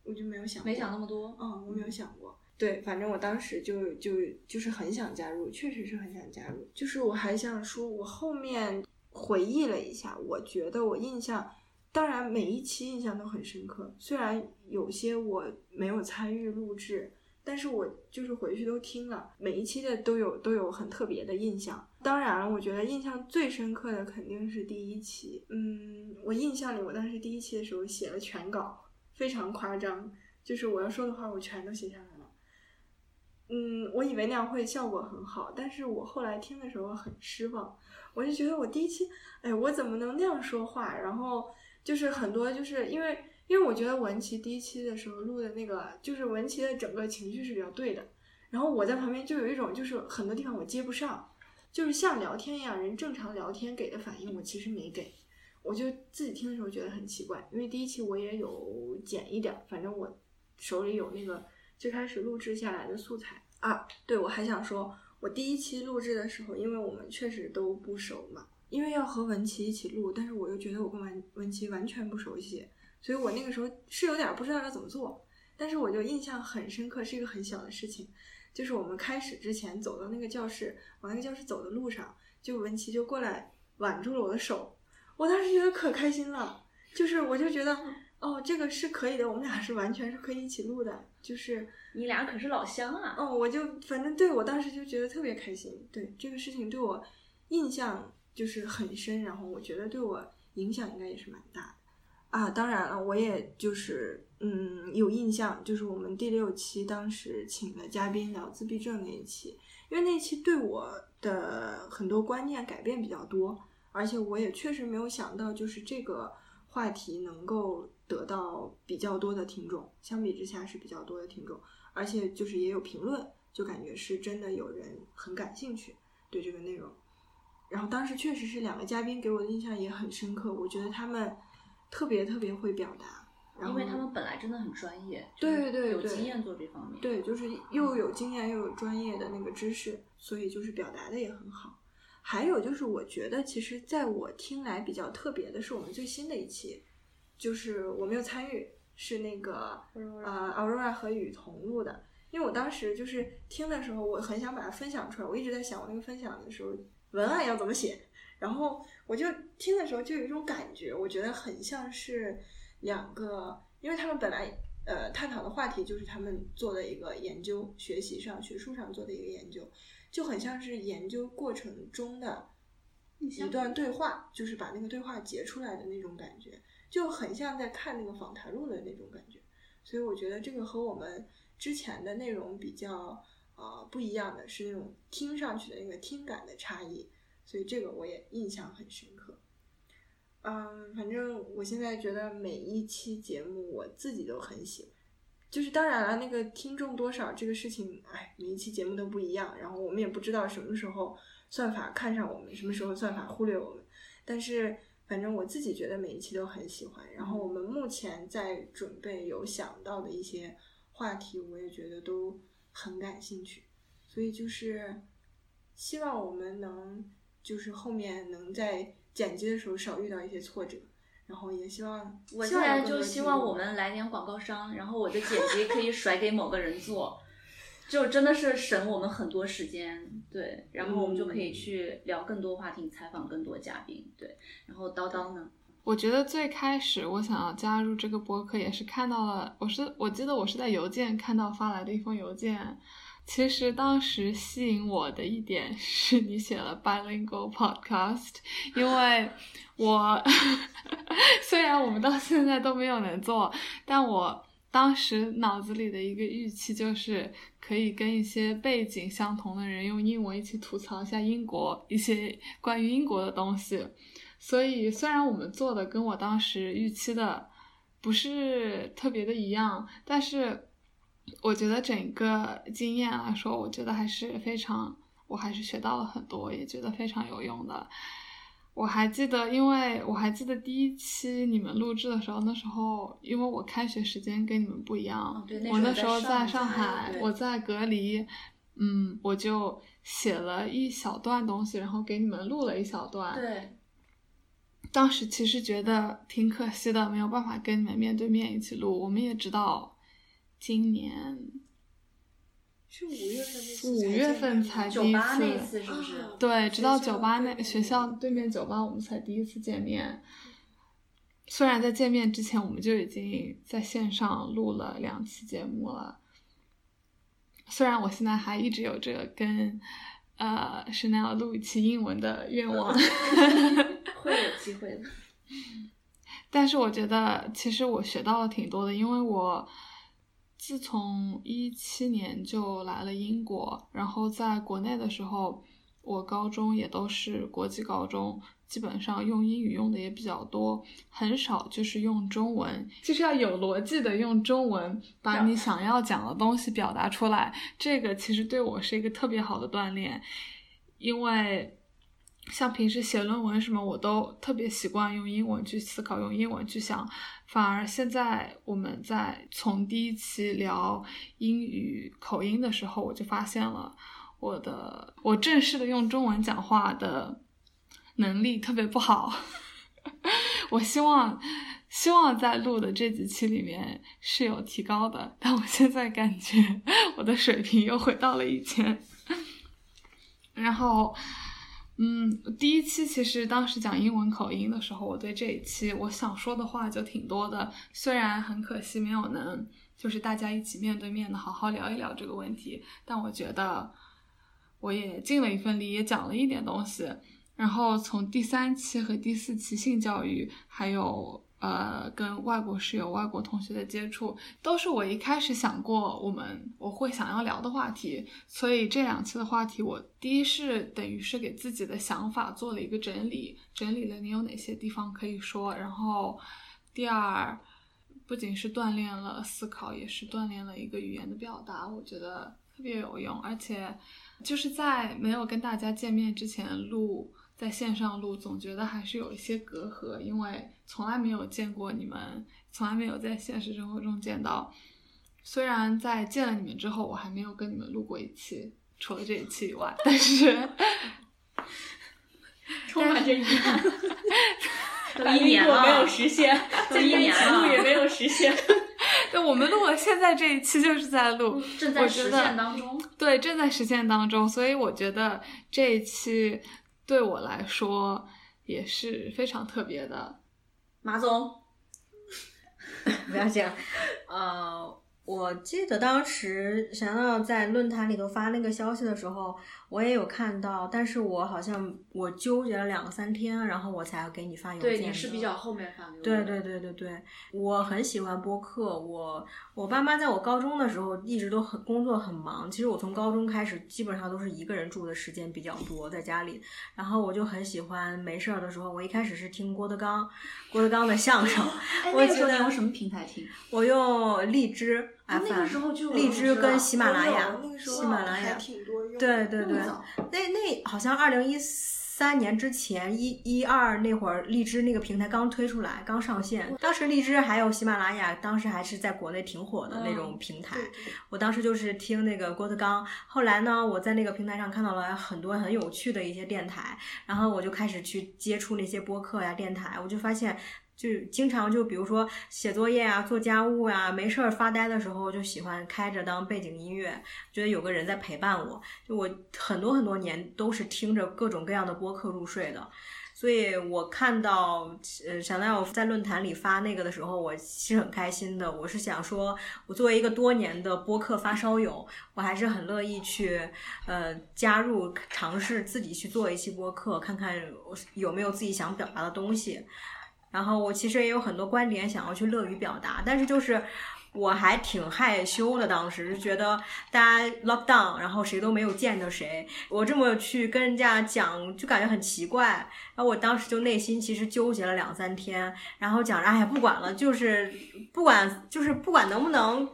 我就没有想过，没想那么多。嗯，我没有想过。对，反正我当时就就就是很想加入，确实是很想加入。就是我还想说，我后面回忆了一下，我觉得我印象，当然每一期印象都很深刻，虽然有些我没有参与录制，但是我就是回去都听了，每一期的都有都有很特别的印象。当然了，我觉得印象最深刻的肯定是第一期。嗯，我印象里，我当时第一期的时候写了全稿，非常夸张，就是我要说的话我全都写下来了。嗯，我以为那样会效果很好，但是我后来听的时候很失望。我就觉得我第一期，哎，我怎么能那样说话？然后就是很多，就是因为因为我觉得文琪第一期的时候录的那个，就是文琪的整个情绪是比较对的，然后我在旁边就有一种就是很多地方我接不上，就是像聊天一样，人正常聊天给的反应我其实没给，我就自己听的时候觉得很奇怪，因为第一期我也有剪一点，反正我手里有那个最开始录制下来的素材啊。对，我还想说，我第一期录制的时候，因为我们确实都不熟嘛，因为要和文琪一起录，但是我又觉得我跟文文琪完全不熟悉，所以我那个时候是有点不知道要怎么做，但是我就印象很深刻，是一个很小的事情，就是我们开始之前走到那个教室，往那个教室走的路上，就文琪就过来挽住了我的手，我当时觉得可开心了，就是我就觉得哦，这个是可以的，我们俩是完全是可以一起录的，就是你俩可是老乡啊！哦，我就反正对我当时就觉得特别开心，对这个事情对我印象就是很深，然后我觉得对我影响应该也是蛮大的啊。当然了，我也就是嗯有印象，就是我们第六期当时请的嘉宾聊自闭症那一期，因为那一期对我的很多观念改变比较多，而且我也确实没有想到，就是这个话题能够得到比较多的听众，相比之下是比较多的听众。而且就是也有评论，就感觉是真的有人很感兴趣对这个内容。然后当时确实是两个嘉宾给我的印象也很深刻，我觉得他们特别特别会表达，然后因为他们本来真的很专业，对对对有经验做这方面。对，就是又有经验又有专业的那个知识，所以就是表达的也很好。还有就是，我觉得其实在我听来比较特别的是我们最新的一期，就是我没有参与，是那个呃 Aurora 和雨桐录的。因为我当时就是听的时候，我很想把它分享出来，我一直在想我那个分享的时候文案要怎么写，然后我就听的时候就有一种感觉，我觉得很像是两个，因为他们本来呃探讨的话题就是他们做的一个研究，学习上学术上做的一个研究，就很像是研究过程中的一段对话，就是把那个对话截出来的那种感觉，就很像在看那个访谈录的那种感觉。所以我觉得这个和我们之前的内容比较呃不一样的是那种听上去的那个听感的差异。所以这个我也印象很深刻。嗯，反正我现在觉得每一期节目我自己都很喜欢，就是当然了，那个听众多少这个事情，哎，每一期节目都不一样，然后我们也不知道什么时候算法看上我们，什么时候算法忽略我们，但是。反正我自己觉得每一期都很喜欢，然后我们目前在准备有想到的一些话题，我也觉得都很感兴趣，所以就是希望我们能就是后面能在剪辑的时候少遇到一些挫折，然后也希望我现在就希望我们来点广告商，然后我的剪辑可以甩给某个人做。就真的是省我们很多时间，对，然后我们就可以去聊更多话题，采访更多嘉宾，对。然后叨叨呢？我觉得最开始我想要加入这个播客，也是看到了，我是我记得我是在邮件看到发来的一封邮件。其实当时吸引我的一点是你写了 bilingual podcast，因为我 虽然我们到现在都没有能做，但我。当时脑子里的一个预期就是可以跟一些背景相同的人用英文一起吐槽一下英国一些关于英国的东西，所以虽然我们做的跟我当时预期的不是特别的一样，但是我觉得整个经验来说，我觉得还是非常，我还是学到了很多，也觉得非常有用的。我还记得，因为我还记得第一期你们录制的时候，那时候因为我开学时间跟你们不一样，我那时候在上海，我在隔离，嗯，我就写了一小段东西，然后给你们录了一小段。对，当时其实觉得挺可惜的，没有办法跟你们面对面一起录。我们也知道，今年。是五月份，五月份才第一次，是不是？对，直到酒吧那学校对面酒吧，我们才第一次见面。虽然在见面之前，我们就已经在线上录了两期节目了。虽然我现在还一直有着跟呃 Chanel 录一期英文的愿望，会有机会的。但是我觉得，其实我学到了挺多的，因为我。自从一七年就来了英国，然后在国内的时候，我高中也都是国际高中，基本上用英语用的也比较多，很少就是用中文，就是要有逻辑的用中文把你想要讲的东西表达出来。这个其实对我是一个特别好的锻炼，因为。像平时写论文什么，我都特别习惯用英文去思考，用英文去想。反而现在我们在从第一期聊英语口音的时候，我就发现了我的我正式的用中文讲话的能力特别不好。我希望希望在录的这几期里面是有提高的，但我现在感觉 我的水平又回到了以前。然后。嗯，第一期其实当时讲英文口音的时候，我对这一期我想说的话就挺多的。虽然很可惜没有能就是大家一起面对面的好好聊一聊这个问题，但我觉得我也尽了一份力，也讲了一点东西。然后从第三期和第四期性教育还有。呃，跟外国室友、外国同学的接触，都是我一开始想过我们我会想要聊的话题。所以这两期的话题，我第一是等于是给自己的想法做了一个整理，整理了你有哪些地方可以说。然后第二，不仅是锻炼了思考，也是锻炼了一个语言的表达，我觉得特别有用。而且就是在没有跟大家见面之前录。在线上录，总觉得还是有一些隔阂，因为从来没有见过你们，从来没有在现实生活中见到。虽然在见了你们之后，我还没有跟你们录过一期，除了这一期以外，但是 充满着遗憾，都一年了没有实现，都一年了也没有实现。对，我们录了，现在这一期就是在录，正在实现当中。对，正在实现当中，所以我觉得这一期。对我来说也是非常特别的，马总，不要这样。呃，我记得当时想要在论坛里头发那个消息的时候，我也有看到，但是我好像我纠结了两三天，然后我才给你发邮件的。对，你是比较后面发给我的。对对对对对，我很喜欢播客。我我爸妈在我高中的时候一直都很工作很忙，其实我从高中开始基本上都是一个人住的时间比较多，在家里。然后我就很喜欢没事儿的时候，我一开始是听郭德纲，郭德纲的相声。哎，我那个时记得候你用什么平台听？我用荔枝那个时候就荔枝跟喜马拉雅那个时候喜马拉雅还挺多用的。对对对那那那好像二零一三年之前一一二那会儿，荔枝那个平台刚推出来，刚上线。当时荔枝还有喜马拉雅，当时还是在国内挺火的那种平台。我当时就是听那个郭德纲，后来呢，我在那个平台上看到了很多很有趣的一些电台，然后我就开始去接触那些播客呀、电台，我就发现。就经常就比如说写作业啊、做家务啊、没事儿发呆的时候，就喜欢开着当背景音乐，觉得有个人在陪伴我。就我很多很多年都是听着各种各样的播客入睡的，所以我看到呃闪奈在论坛里发那个的时候，我是很开心的。我是想说，我作为一个多年的播客发烧友，我还是很乐意去呃加入尝试自己去做一期播客，看看我有没有自己想表达的东西。然后我其实也有很多观点想要去乐于表达，但是就是我还挺害羞的，当时就觉得大家 lock down，然后谁都没有见着谁，我这么去跟人家讲，就感觉很奇怪。然后我当时就内心其实纠结了两三天，然后讲着，哎呀，不管了，就是不管就是不管能不能。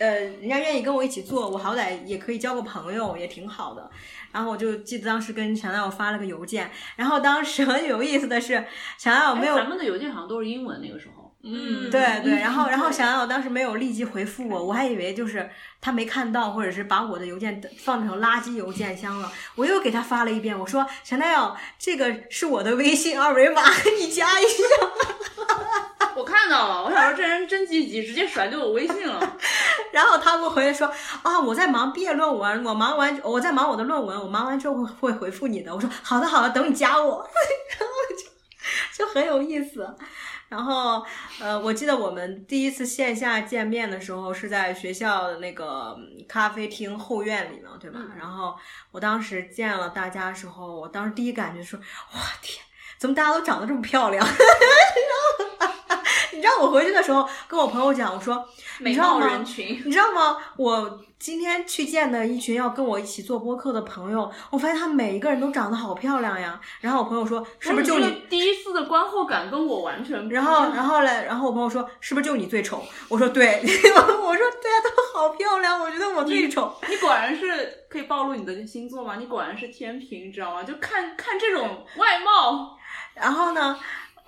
呃，人家愿意跟我一起做，我好歹也可以交个朋友，也挺好的。然后我就记得当时跟强大发了个邮件，然后当时很有意思的是，强大没有哎咱们的邮件好像都是英文那个时候。嗯，对对，然后然后想想我当时没有立即回复我，我还以为就是他没看到，或者是把我的邮件放成垃圾邮件箱了。我又给他发了一遍，我说小奈友，这个是我的微信二维码，你加一下。我看到了，我想说这人真积极，直接甩给我微信了。然后他给我回来说啊，我在忙毕业论文，我忙完我在忙我的论文，我忙完之后会会回复你的。我说好的好的，等你加我，然后就就很有意思。然后，呃，我记得我们第一次线下见面的时候是在学校的那个咖啡厅后院里呢，对吧？然后我当时见了大家的时候，我当时第一感觉说，哇天，怎么大家都长得这么漂亮？然后，你知道我回去的时候跟我朋友讲，我说，美知道吗人群，你知道吗？我今天去见的一群要跟我一起做播客的朋友，我发现他们每一个人都长得好漂亮呀。然后我朋友说，是不是就你第一次的观后感跟我完全不一样？然后，然后嘞，然后我朋友说，是不是就你最丑？我说对，我说对啊，都好漂亮，我觉得我最丑。你果然是可以暴露你的星座吗？你果然是天平，你知道吗？就看看这种外貌，然后呢，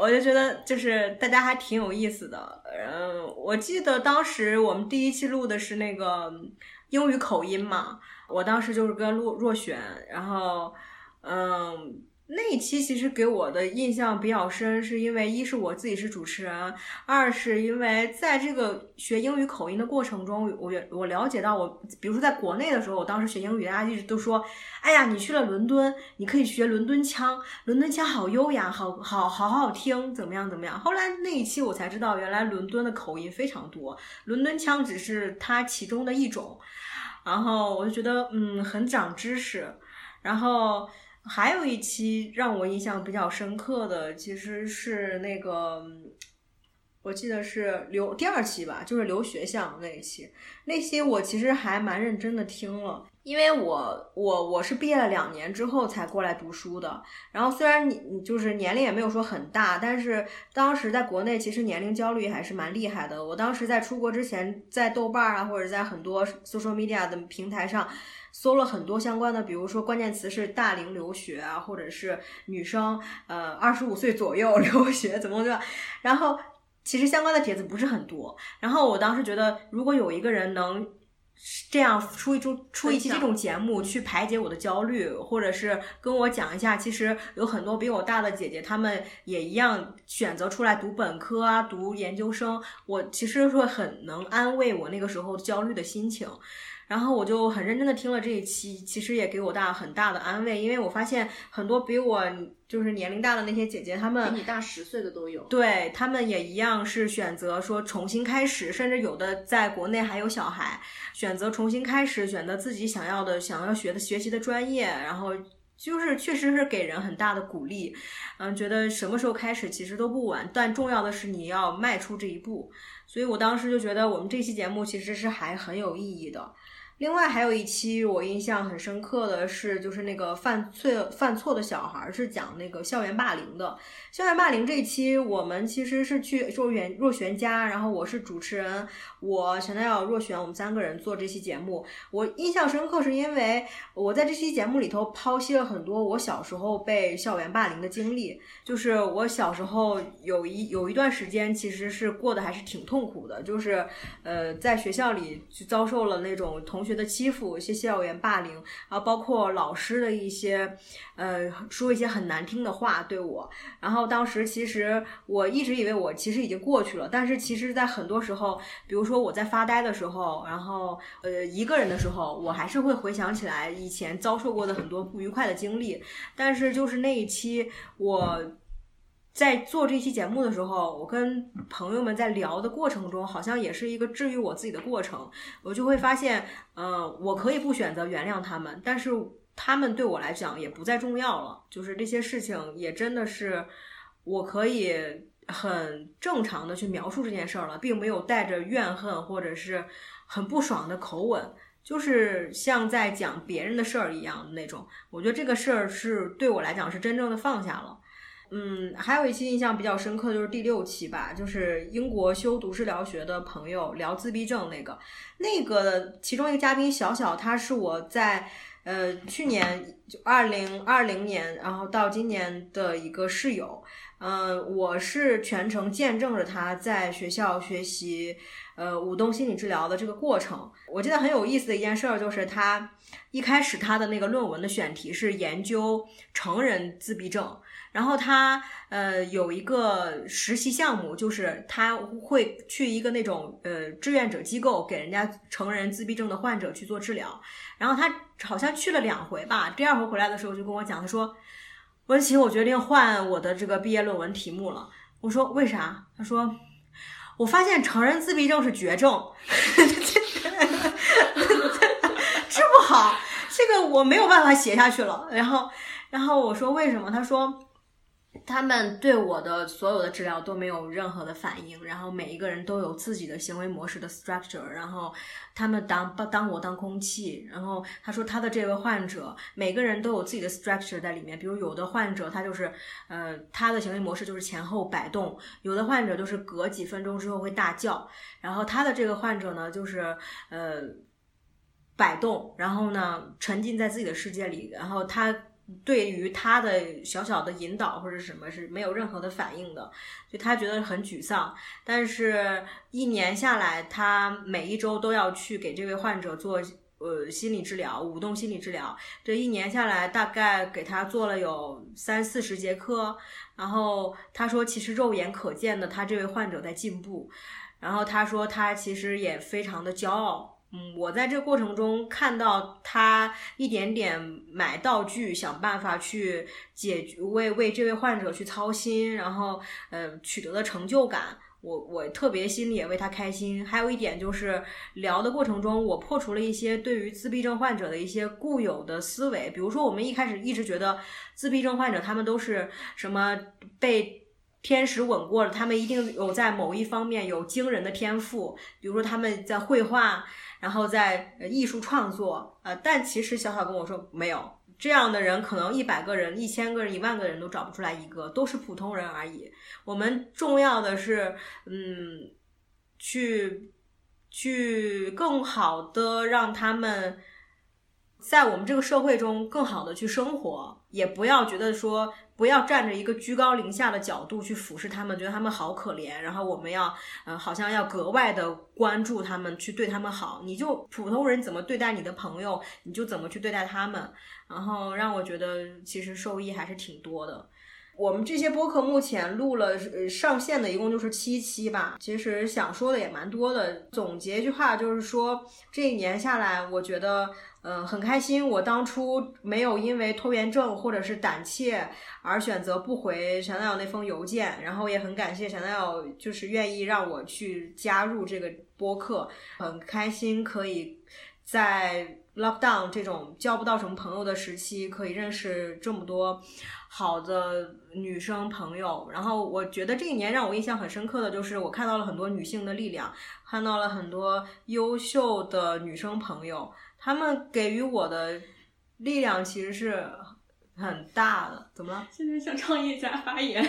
我就觉得就是大家还挺有意思的。嗯，我记得当时我们第一期录的是那个英语口音嘛，我当时就是跟若若璇，然后嗯。那一期其实给我的印象比较深，是因为一是我自己是主持人，二是因为在这个学英语口音的过程中，我我了解到我，比如说在国内的时候，我当时学英语，大家一直都说，哎呀，你去了伦敦，你可以学伦敦腔，伦敦腔好优雅，好好好好听，怎么样怎么样？后来那一期我才知道，原来伦敦的口音非常多，伦敦腔只是它其中的一种。然后我就觉得，嗯，很长知识。然后还有一期让我印象比较深刻的，其实是那个。我记得是留第二期吧，就是留学项那一期，那期我其实还蛮认真的听了，因为我我我是毕业了两年之后才过来读书的，然后虽然你你就是年龄也没有说很大，但是当时在国内其实年龄焦虑还是蛮厉害的。我当时在出国之前，在豆瓣啊或者在很多 social media 的平台上搜了很多相关的，比如说关键词是大龄留学啊，或者是女生呃二十五岁左右 留学怎么怎么，然后。其实相关的帖子不是很多，然后我当时觉得，如果有一个人能这样出一出出一期这种节目去排解我的焦虑，或者是跟我讲一下，其实有很多比我大的姐姐，她们也一样选择出来读本科啊，读研究生，我其实会很能安慰我那个时候焦虑的心情。然后我就很认真的听了这一期，其实也给我大很大的安慰，因为我发现很多比我就是年龄大的那些姐姐，她们比你大十岁的都有。对她们也一样是选择说重新开始，甚至有的在国内还有小孩，选择重新开始，选择自己想要的、想要学的学习的专业，然后就是确实是给人很大的鼓励。嗯，觉得什么时候开始其实都不晚，但重要的是你要迈出这一步。所以我当时就觉得我们这期节目其实是还很有意义的。另外还有一期我印象很深刻的是，就是那个犯罪犯错的小孩是讲那个校园霸凌的。校园霸凌这一期我们其实是去若元若璇家，然后我是主持人，我陈代耀、若璇，我们三个人做这期节目。我印象深刻是因为我在这期节目里头剖析了很多我小时候被校园霸凌的经历。就是我小时候有一有一段时间其实是过得还是挺痛苦的，就是呃在学校里就遭受了那种同学的欺负，一些校园霸凌，然后包括老师的一些呃说一些很难听的话对我。然后当时其实我一直以为我其实已经过去了，但是其实在很多时候，比如说我在发呆的时候，然后呃一个人的时候，我还是会回想起来以前遭受过的很多不愉快的经历。但是就是那一期我。在做这期节目的时候，我跟朋友们在聊的过程中，好像也是一个治愈我自己的过程。我就会发现，嗯，我可以不选择原谅他们，但是他们对我来讲也不再重要了。就是这些事情也真的是我可以很正常的去描述这件事儿了，并没有带着怨恨或者是很不爽的口吻，就是像在讲别人的事儿一样的那种。我觉得这个事儿是对我来讲是真正的放下了。嗯，还有一期印象比较深刻，就是第六期吧，就是英国修读治疗学的朋友聊自闭症那个，那个其中一个嘉宾小小，他是我在呃去年就二零二零年，然后到今年的一个室友，嗯，我是全程见证着他在学校学习呃舞动心理治疗的这个过程。我记得很有意思的一件事儿，就是他一开始他的那个论文的选题是研究成人自闭症。然后他呃有一个实习项目，就是他会去一个那种呃志愿者机构，给人家成人自闭症的患者去做治疗。然后他好像去了两回吧，第二回回来的时候就跟我讲，他说：“文琪，我决定换我的这个毕业论文题目了。”我说：“为啥？”他说：“我发现成人自闭症是绝症，治不好，这个我没有办法写下去了。”然后，然后我说：“为什么？”他说。他们对我的所有的治疗都没有任何的反应，然后每一个人都有自己的行为模式的 structure，然后他们当当我当空气，然后他说他的这位患者每个人都有自己的 structure 在里面，比如有的患者他就是呃他的行为模式就是前后摆动，有的患者就是隔几分钟之后会大叫，然后他的这个患者呢就是呃摆动，然后呢沉浸在自己的世界里，然后他。对于他的小小的引导或者什么是没有任何的反应的，就他觉得很沮丧。但是，一年下来，他每一周都要去给这位患者做呃心理治疗，舞动心理治疗。这一年下来，大概给他做了有三四十节课。然后他说，其实肉眼可见的，他这位患者在进步。然后他说，他其实也非常的骄傲。嗯，我在这过程中看到他一点点买道具，想办法去解决，为为这位患者去操心，然后呃取得的成就感，我我特别心里也为他开心。还有一点就是聊的过程中，我破除了一些对于自闭症患者的一些固有的思维，比如说我们一开始一直觉得自闭症患者他们都是什么被天使吻过了，他们一定有在某一方面有惊人的天赋，比如说他们在绘画。然后在艺术创作，呃，但其实小小跟我说没有这样的人，可能一百个人、一千个人、一万个人都找不出来一个，都是普通人而已。我们重要的是，嗯，去去更好的让他们在我们这个社会中更好的去生活，也不要觉得说。不要站着一个居高临下的角度去俯视他们，觉得他们好可怜，然后我们要，嗯，好像要格外的关注他们，去对他们好。你就普通人怎么对待你的朋友，你就怎么去对待他们，然后让我觉得其实受益还是挺多的。我们这些播客目前录了呃上线的一共就是七期吧，其实想说的也蛮多的。总结一句话就是说，这一年下来，我觉得嗯、很开心。我当初没有因为拖延症或者是胆怯而选择不回 Chanel 那封邮件，然后也很感谢 Chanel 就是愿意让我去加入这个播客，很开心可以在 lockdown 这种交不到什么朋友的时期，可以认识这么多好的女生朋友。然后我觉得这一年让我印象很深刻的就是，我看到了很多女性的力量，看到了很多优秀的女生朋友，她们给予我的力量其实是很大的。怎么了？现在向创业家发言，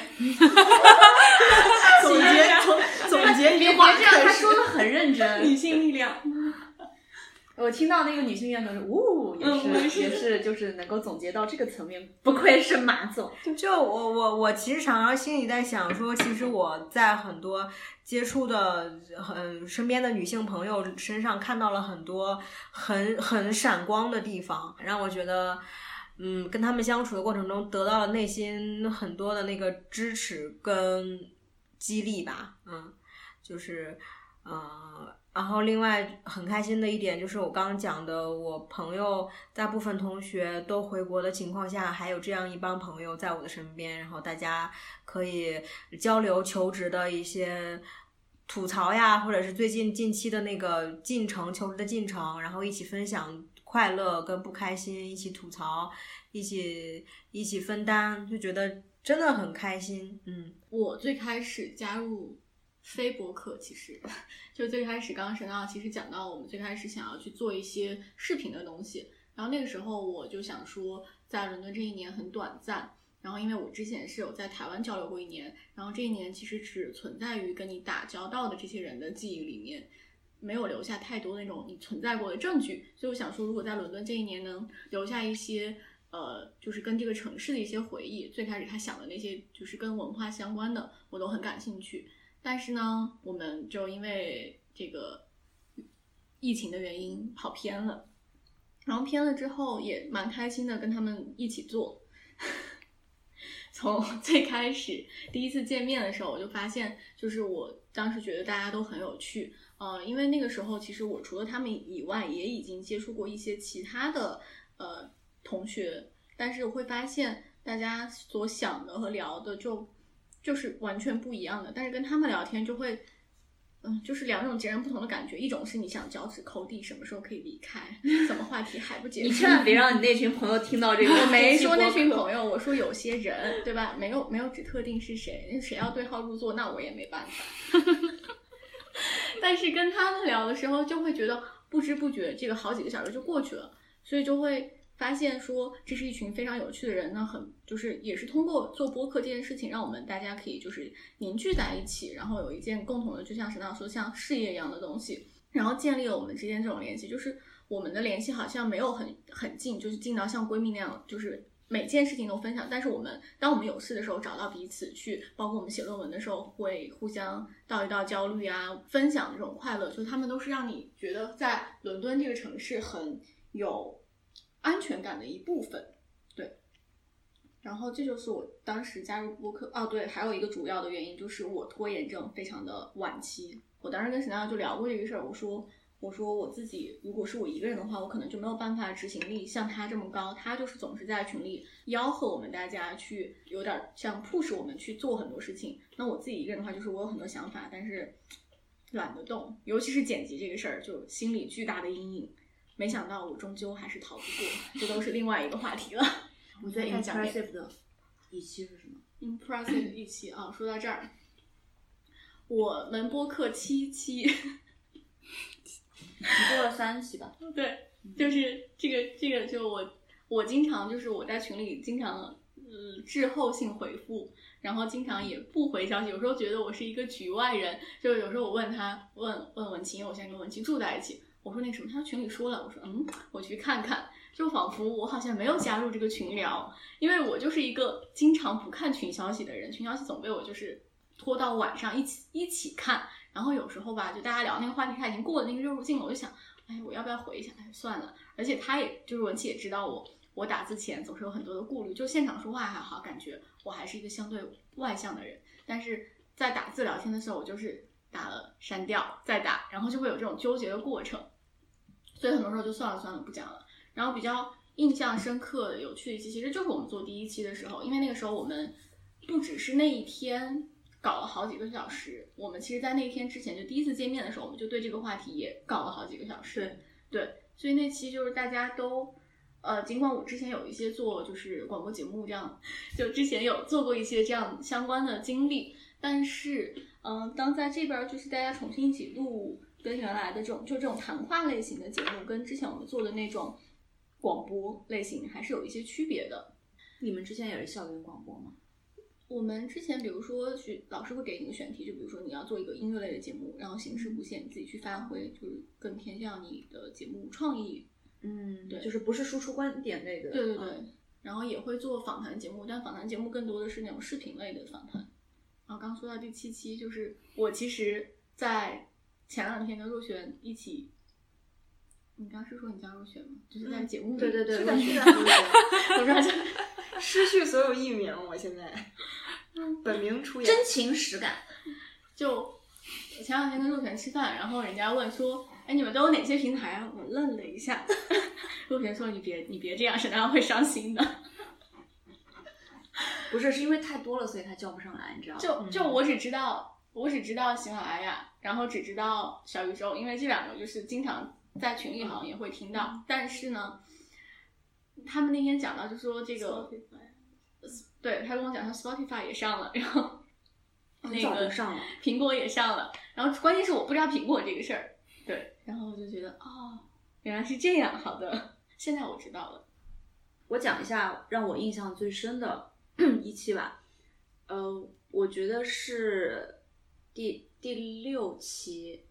总结 总 总结一句话，别这样，他说的很认真。女性力量。我听到那个女性院都是，呜、也是、嗯也是也是，就是能够总结到这个层面，不愧是马总。就我我我其实常常心里在想说，其实我在很多接触的很身边的女性朋友身上看到了很多很很闪光的地方，让我觉得，嗯，跟他们相处的过程中得到了内心很多的那个支持跟激励吧，嗯，就是，嗯。然后，另外很开心的一点就是我刚刚讲的，我朋友大部分同学都回国的情况下，还有这样一帮朋友在我的身边，然后大家可以交流求职的一些吐槽呀，或者是最近近期的那个进程求职的进程，然后一起分享快乐跟不开心，一起吐槽，一起一起分担，就觉得真的很开心。嗯，我最开始加入非博客，其实 就最开始刚刚沈导其实讲到，我们最开始想要去做一些视频的东西，然后那个时候我就想说，在伦敦这一年很短暂。然后，因为我之前是有在台湾交流过一年，然后这一年其实只存在于跟你打交道的这些人的记忆里面，没有留下太多那种你存在过的证据。所以我想说，如果在伦敦这一年能留下一些呃，就是跟这个城市的一些回忆，最开始他想的那些就是跟文化相关的，我都很感兴趣。但是呢，我们就因为这个疫情的原因跑偏了，然后偏了之后也蛮开心的，跟他们一起做。从 最开始第一次见面的时候，我就发现，就是我当时觉得大家都很有趣，呃，因为那个时候其实我除了他们以外，也已经接触过一些其他的呃同学，但是我会发现大家所想的和聊的就就是完全不一样的，但是跟他们聊天就会。嗯，就是两种截然不同的感觉，一种是你想脚趾抠地，什么时候可以离开，怎么话题还不结束？你千万别让你那群朋友听到这个。我没说那群。朋友，我说有些人，对吧？没有没有指特定是谁，谁要对号入座，那我也没办法。但是跟他们聊的时候，就会觉得不知不觉这个好几个小时就过去了，所以就会发现说这是一群非常有趣的人呢，很就是也是通过做播客这件事情，让我们大家可以就是凝聚在一起，然后有一件共同的，就像沈导说像事业一样的东西，然后建立了我们之间这种联系，就是我们的联系好像没有很很近，就是近到像闺蜜那样，就是每件事情都分享。但是我们当我们有事的时候找到彼此去，包括我们写论文的时候会互相道一道焦虑啊，分享这种快乐，就他们都是让你觉得在伦敦这个城市很有安全感的一部分。对，然后这就是我当时加入播客哦，对，还有一个主要的原因就是我拖延症非常的晚期。我当时跟沈亮就聊过这个事儿，我说我说我自己如果是我一个人的话，我可能就没有办法执行力像他这么高。他就是总是在群里吆喝我们大家去，有点像 push 我们去做很多事情。那我自己一个人的话，就是我有很多想法，但是懒得动，尤其是剪辑这个事儿，就心里巨大的阴影。没想到我终究还是逃不过，这都是另外一个话题了。我再给你讲点 impressive 的一期是什么？impressive 一期啊，说到这儿，我们播客七期，你做了三期吧？对，就是这个这个，就我我经常就是我在群里经常呃滞后性回复，然后经常也不回消息，有时候觉得我是一个局外人，就有时候我问他问问文琪，因为我现在跟文琪住在一起，我说那什么，他群里说了，我说嗯，我去看看。就仿佛我好像没有加入这个群聊，因为我就是一个经常不看群消息的人，群消息总被我就是拖到晚上一起一起看，然后有时候吧，就大家聊那个话题，他已经过了那个热度劲了，我就想，哎，我要不要回一下？哎，算了。而且他也就是文琪也知道我我打字前总是有很多的顾虑，就现场说话还好，感觉我还是一个相对外向的人，但是在打字聊天的时候，我就是打了删掉再打，然后就会有这种纠结的过程，所以很多时候就算了算了不讲了。然后比较印象深刻的、有趣的一期，其实就是我们做第一期的时候，因为那个时候我们不只是那一天搞了好几个小时，我们其实，在那天之前就第一次见面的时候，我们就对这个话题也搞了好几个小时。对，所以那期就是大家都，呃，尽管我之前有一些做就是广播节目这样，就之前有做过一些这样相关的经历，但是，嗯、当在这边儿就是大家重新一起录，跟原来的这种就这种谈话类型的节目，跟之前我们做的那种广播类型还是有一些区别的。你们之前也是校园广播吗？我们之前比如说去老师会给你一个选题，就比如说你要做一个音乐类的节目，然后形式不限，你自己去发挥，就是更偏向你的节目创意。嗯，对就是不是输出观点类的。对对对，嗯然后也会做访谈节目，但访谈节目更多的是那种视频类的访谈。然后刚说到第七期，就是我其实，在前两天跟若璇一起。你刚是说你叫若璇吗？就是在节目里、对对对，陆续是的是的我刚才 失去所有艺名，我现在本名出演。真情实感。就前两天跟若璇吃饭，然后人家问说：“哎，你们都有哪些平台啊？”我愣了一下，若璇说：“你别你别这样，沈大会伤心的。不是，是因为太多了，所以他叫不上来，你知道吗？就”就我只知道，我只知道喜马拉雅，然后只知道小宇宙，因为这两个就是经常在群里好像也会听到。但是呢，他们那天讲到就说这个，对他跟我讲他 Spotify 也上了，然后那个上了。苹果也上了，然后关键是我不知道苹果这个事儿，对，然后我就觉得哦，原来是这样，好的，现在我知道了。我讲一下让我印象最深的 一期吧。呃，我觉得是第第六期，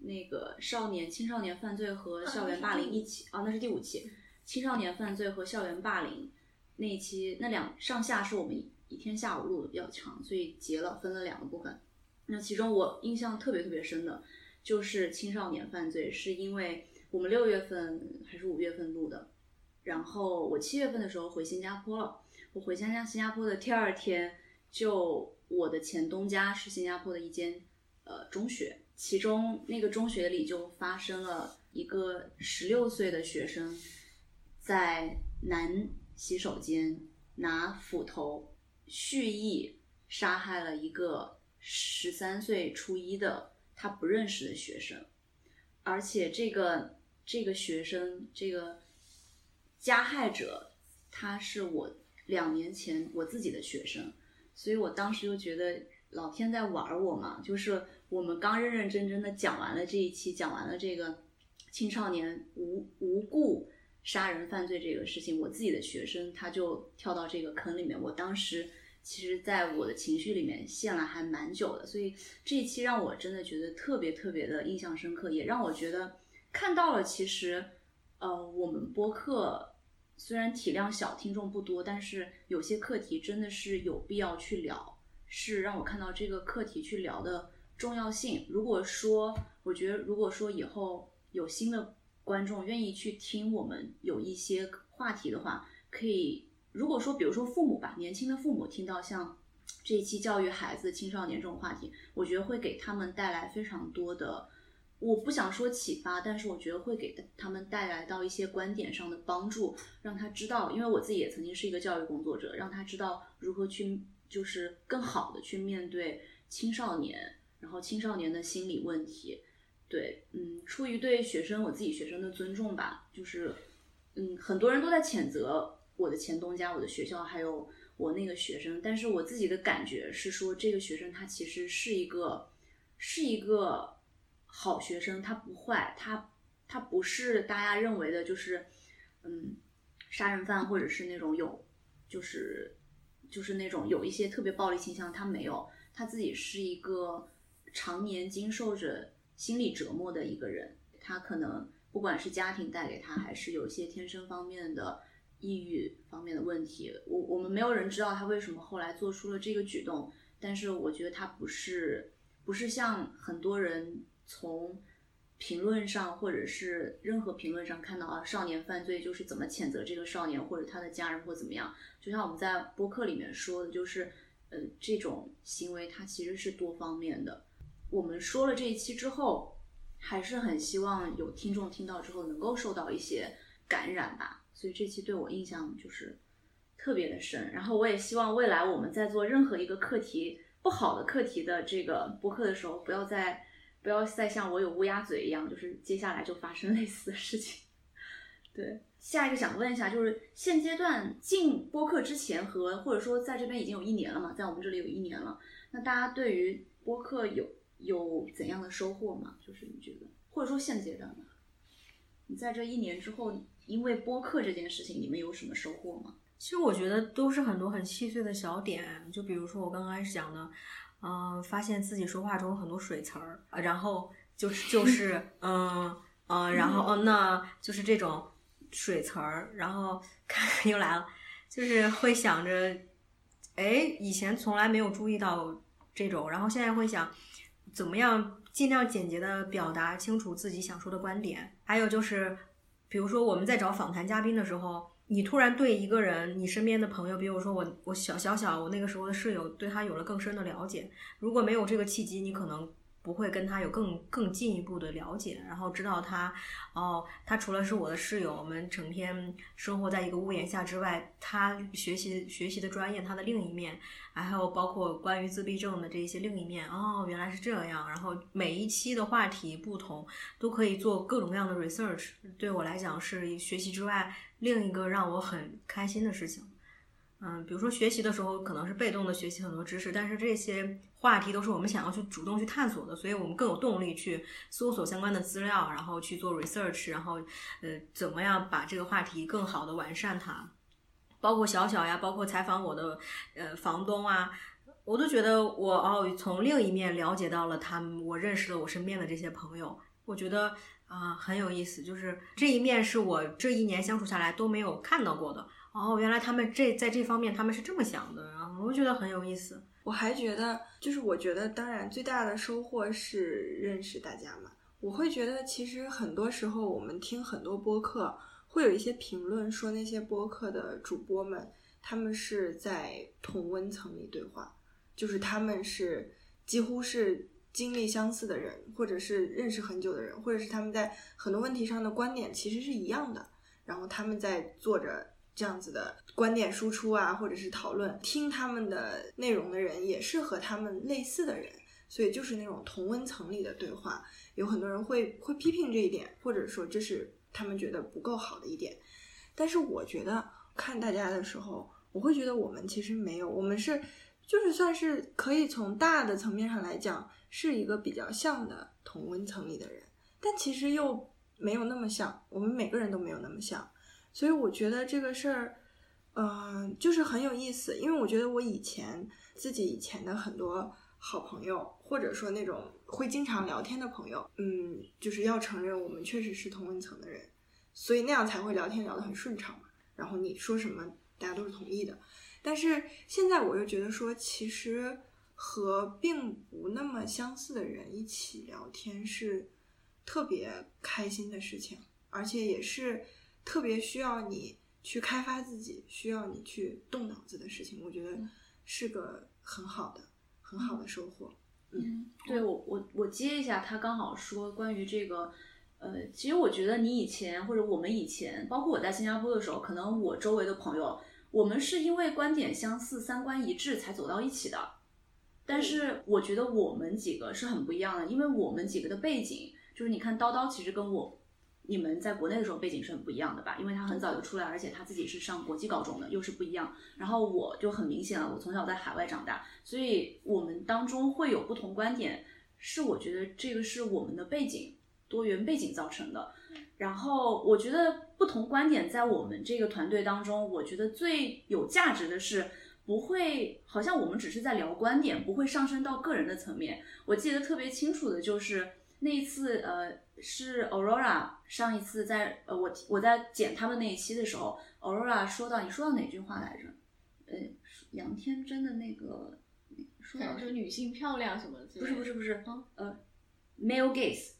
那个少年青少年犯罪和校园霸凌一起，啊，那是第五期，青少年犯罪和校园霸凌那一期，那两上下是我们一一天下午录的比较长，所以截了分了两个部分。那其中我印象特别特别深的就是青少年犯罪，是因为我们六月份还是五月份录的，然后我七月份的时候回新加坡了。我回新加新加坡的第二天，就我的前东家是新加坡的一间呃中学，其中那个中学里就发生了一个十六岁的学生在男洗手间拿斧头蓄意杀害了一个十三岁初一的他不认识的学生，而且这个这个学生这个加害者他是我两年前我自己的学生，所以我当时就觉得老天在玩我嘛，就是我们刚认认真真的讲完了这一期，讲完了这个青少年无无故杀人犯罪这个事情，我自己的学生他就跳到这个坑里面，我当时其实在我的情绪里面陷了还蛮久的，所以这一期让我真的觉得特别特别的印象深刻，也让我觉得看到了其实呃我们播客。虽然体量小，听众不多，但是有些课题真的是有必要去聊，是让我看到这个课题去聊的重要性。如果说，我觉得如果说以后有新的观众愿意去听我们有一些话题的话，可以，如果说比如说父母吧，年轻的父母听到像这一期教育孩子、青少年这种话题，我觉得会给他们带来非常多的。我不想说启发，但是我觉得会给他们带来到一些观点上的帮助，让他知道，因为我自己也曾经是一个教育工作者，让他知道如何去就是更好的去面对青少年，然后青少年的心理问题。对，嗯，出于对学生我自己学生的尊重吧，就是，嗯，很多人都在谴责我的前东家、我的学校，还有我那个学生，但是我自己的感觉是说，这个学生他其实是一个，是一个。好学生，他不坏，他他不是大家认为的，就是嗯，杀人犯或者是那种有，就是就是那种有一些特别暴力倾向，他没有，他自己是一个常年经受着心理折磨的一个人，他可能不管是家庭带给他，还是有一些天生方面的抑郁方面的问题，我我们没有人知道他为什么后来做出了这个举动，但是我觉得他不是不是像很多人。从评论上或者是任何评论上看到啊，少年犯罪就是怎么谴责这个少年或者他的家人或怎么样，就像我们在播客里面说的，就是呃这种行为它其实是多方面的。我们说了这一期之后，还是很希望有听众听到之后能够受到一些感染吧，所以这期对我印象就是特别的深。然后我也希望未来我们在做任何一个课题不好的课题的这个播客的时候，不要再不要再像我有乌鸦嘴一样，就是接下来就发生类似的事情。对，下一个想问一下，就是现阶段进播客之前和或者说在这边已经有一年了嘛，在我们这里有一年了，那大家对于播客有有怎样的收获吗？就是你觉得，或者说现阶段吧，你在这一年之后，因为播客这件事情，你们有什么收获吗？其实我觉得都是很多很细碎的小点，就比如说我刚开始讲的，嗯、发现自己说话中有很多水词儿，呃然后就是就是 嗯嗯，然后嗯，那就是这种水词儿，然后看 又来了，就是会想着，哎，以前从来没有注意到这种，然后现在会想怎么样尽量简洁的表达清楚自己想说的观点，还有就是，比如说我们在找访谈嘉宾的时候。你突然对一个人，你身边的朋友，比如说我，我小小小我那个时候的室友，对他有了更深的了解。如果没有这个契机，你可能不会跟他有更更进一步的了解，然后知道他，哦，他除了是我的室友，我们整天生活在一个屋檐下之外，他学习学习的专业，他的另一面，还有包括关于自闭症的这一些另一面，哦，原来是这样。然后每一期的话题不同，都可以做各种各样的 research，对我来讲是学习之外另一个让我很开心的事情。嗯，比如说学习的时候可能是被动的学习很多知识，但是这些话题都是我们想要去主动去探索的，所以我们更有动力去搜索相关的资料，然后去做 research，然后呃怎么样把这个话题更好的完善它。包括小小呀，包括采访我的呃房东啊，我都觉得我哦从另一面了解到了他们，我认识了我身边的这些朋友，我觉得啊、很有意思，就是这一面是我这一年相处下来都没有看到过的。哦，原来他们这在这方面他们是这么想的，然后我觉得很有意思。我还觉得，就是我觉得，当然最大的收获是认识大家嘛。我会觉得，其实很多时候我们听很多播客，会有一些评论说那些播客的主播们，他们是在同温层里对话，就是他们是几乎是经历相似的人，或者是认识很久的人，或者是他们在很多问题上的观点其实是一样的，然后他们在做着这样子的观点输出啊，或者是讨论，听他们的内容的人也是和他们类似的人，所以就是那种同温层里的对话。有很多人会会批评这一点，或者说这是他们觉得不够好的一点。但是我觉得看大家的时候，我会觉得我们其实没有，我们是就是算是可以从大的层面上来讲，是一个比较像的同温层里的人，但其实又没有那么像，我们每个人都没有那么像。所以我觉得这个事儿，嗯、就是很有意思，因为我觉得我以前自己以前的很多好朋友，或者说那种会经常聊天的朋友，嗯，就是要承认我们确实是同温层的人，所以那样才会聊天聊得很顺畅嘛。然后你说什么，大家都是同意的。但是现在我又觉得说，其实和并不那么相似的人一起聊天是特别开心的事情，而且也是特别需要你去开发自己，需要你去动脑子的事情。我觉得是个很好的、很好的收获。嗯，对我我我接一下，他刚好说关于这个，呃，其实我觉得你以前或者我们以前，包括我在新加坡的时候，可能我周围的朋友，我们是因为观点相似、三观一致才走到一起的。但是我觉得我们几个是很不一样的，因为我们几个的背景，就是你看叨叨其实跟我你们在国内的时候背景是很不一样的吧？因为他很早就出来，而且他自己是上国际高中的，又是不一样。然后我就很明显了，我从小在海外长大，所以我们当中会有不同观点，是我觉得这个是我们的背景多元背景造成的。然后我觉得不同观点在我们这个团队当中，我觉得最有价值的是不会好像我们只是在聊观点，不会上升到个人的层面。我记得特别清楚的就是那一次，呃，是 Aurora 上一次在呃我我在剪他们那一期的时候，Aurora 说到你说到哪句话来着？呃，杨天真的那个说到说女性漂亮什么的。不是不是不是嗯，呃，male gaze，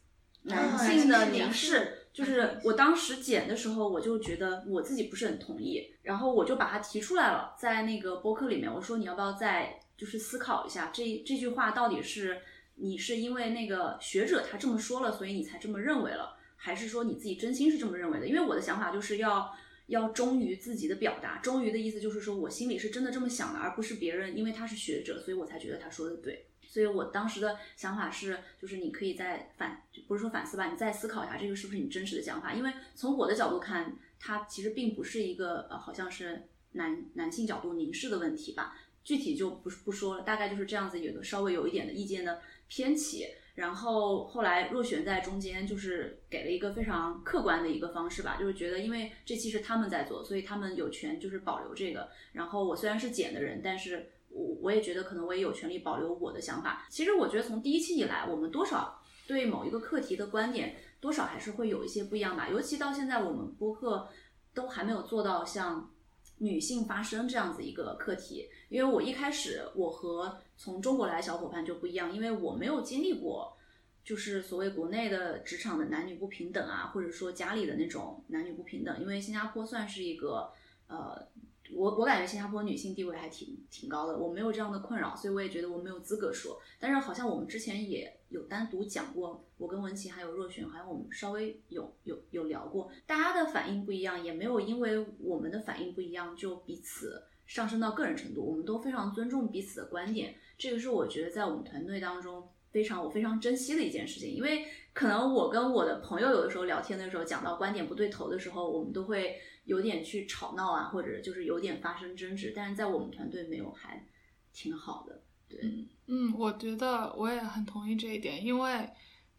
男啊性的凝凝视，就是我当时剪的时候，我就觉得我自己不是很同意，然后我就把它提出来了，在那个播客里面，我说你要不要再就是思考一下这这句话到底是你是因为那个学者他这么说了，所以你才这么认为了，还是说你自己真心是这么认为的？因为我的想法就是要。要忠于自己的表达，忠于的意思就是说我心里是真的这么想的，而不是别人因为他是学者，所以我才觉得他说的对。所以我当时的想法是，就是你可以再反，不是说反思吧，你再思考一下这个是不是你真实的想法。因为从我的角度看，它其实并不是一个呃，好像是男男性角度凝视的问题吧。具体就不不说了，大概就是这样子，有个稍微有一点的意见的偏起。然后后来若璇在中间就是给了一个非常客观的一个方式吧，就是觉得因为这期是他们在做，所以他们有权就是保留这个。然后我虽然是剪的人，但是我我也觉得可能我也有权利保留我的想法。其实我觉得从第一期以来，我们多少对某一个课题的观点，多少还是会有一些不一样吧。尤其到现在，我们播客都还没有做到像女性发声这样子一个课题。因为我一开始我和从中国来的小伙伴就不一样，因为我没有经历过，就是所谓国内的职场的男女不平等啊，或者说家里的那种男女不平等。因为新加坡算是一个呃。我我感觉新加坡女性地位还挺挺高的，我没有这样的困扰，所以我也觉得我没有资格说。但是好像我们之前也有单独讲过，我跟文琪还有若璇，好像我们稍微有有有聊过，大家的反应不一样，也没有因为我们的反应不一样就彼此上升到个人程度，我们都非常尊重彼此的观点，这个是我觉得在我们团队当中非常我非常珍惜的一件事情，因为可能我跟我的朋友有的时候聊天的时候讲到观点不对头的时候，我们都会。有点去吵闹啊，或者就是有点发生争执，但是在我们团队没有，还挺好的。对，嗯，我觉得我也很同意这一点，因为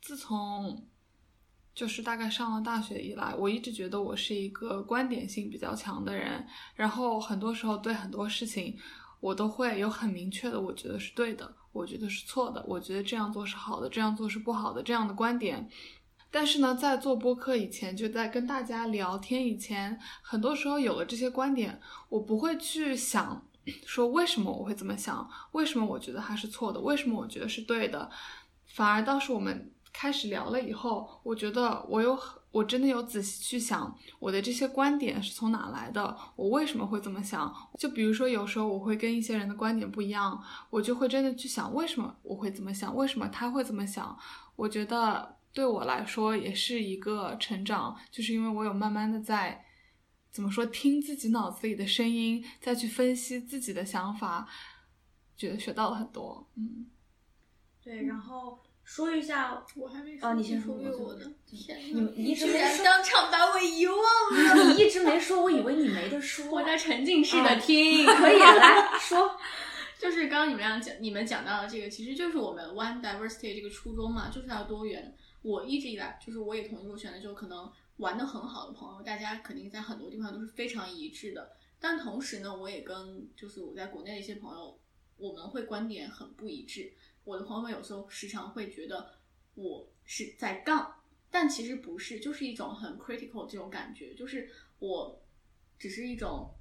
自从就是大概上了大学以来，我一直觉得我是一个观点性比较强的人，然后很多时候对很多事情我都会有很明确的，我觉得是对的，我觉得是错的，我觉得这样做是好的，这样做是不好的这样的观点。但是呢，在做播客以前，就在跟大家聊天以前，很多时候有了这些观点，我不会去想说为什么我会这么想，为什么我觉得它是错的，为什么我觉得是对的，反而当时我们开始聊了以后，我觉得我有很我真的有仔细去想我的这些观点是从哪来的，我为什么会这么想？就比如说有时候我会跟一些人的观点不一样，我就会真的去想为什么我会这么想，为什么他会这么想？我觉得。对我来说也是一个成长，就是因为我有慢慢的在怎么说听自己脑子里的声音，再去分析自己的想法，觉得学到了很多。嗯，对，然后说一下，我还没说，哦，你先说，我的天你你一直没说，当场把我遗忘了。你一直没说，我以为你没得说。我在沉浸式的听，可以来说。就是刚刚你们俩讲，你们讲到的这个，其实就是我们 One Diversity 这个初衷嘛，就是要多元。我一直以来就是我也同意入选的，就可能玩的很好的朋友，大家肯定在很多地方都是非常一致的。但同时呢，我也跟就是我在国内的一些朋友，我们会观点很不一致。我的朋友们有时候时常会觉得我是在杠，但其实不是，就是一种很 critical 这种感觉，就是我只是一种。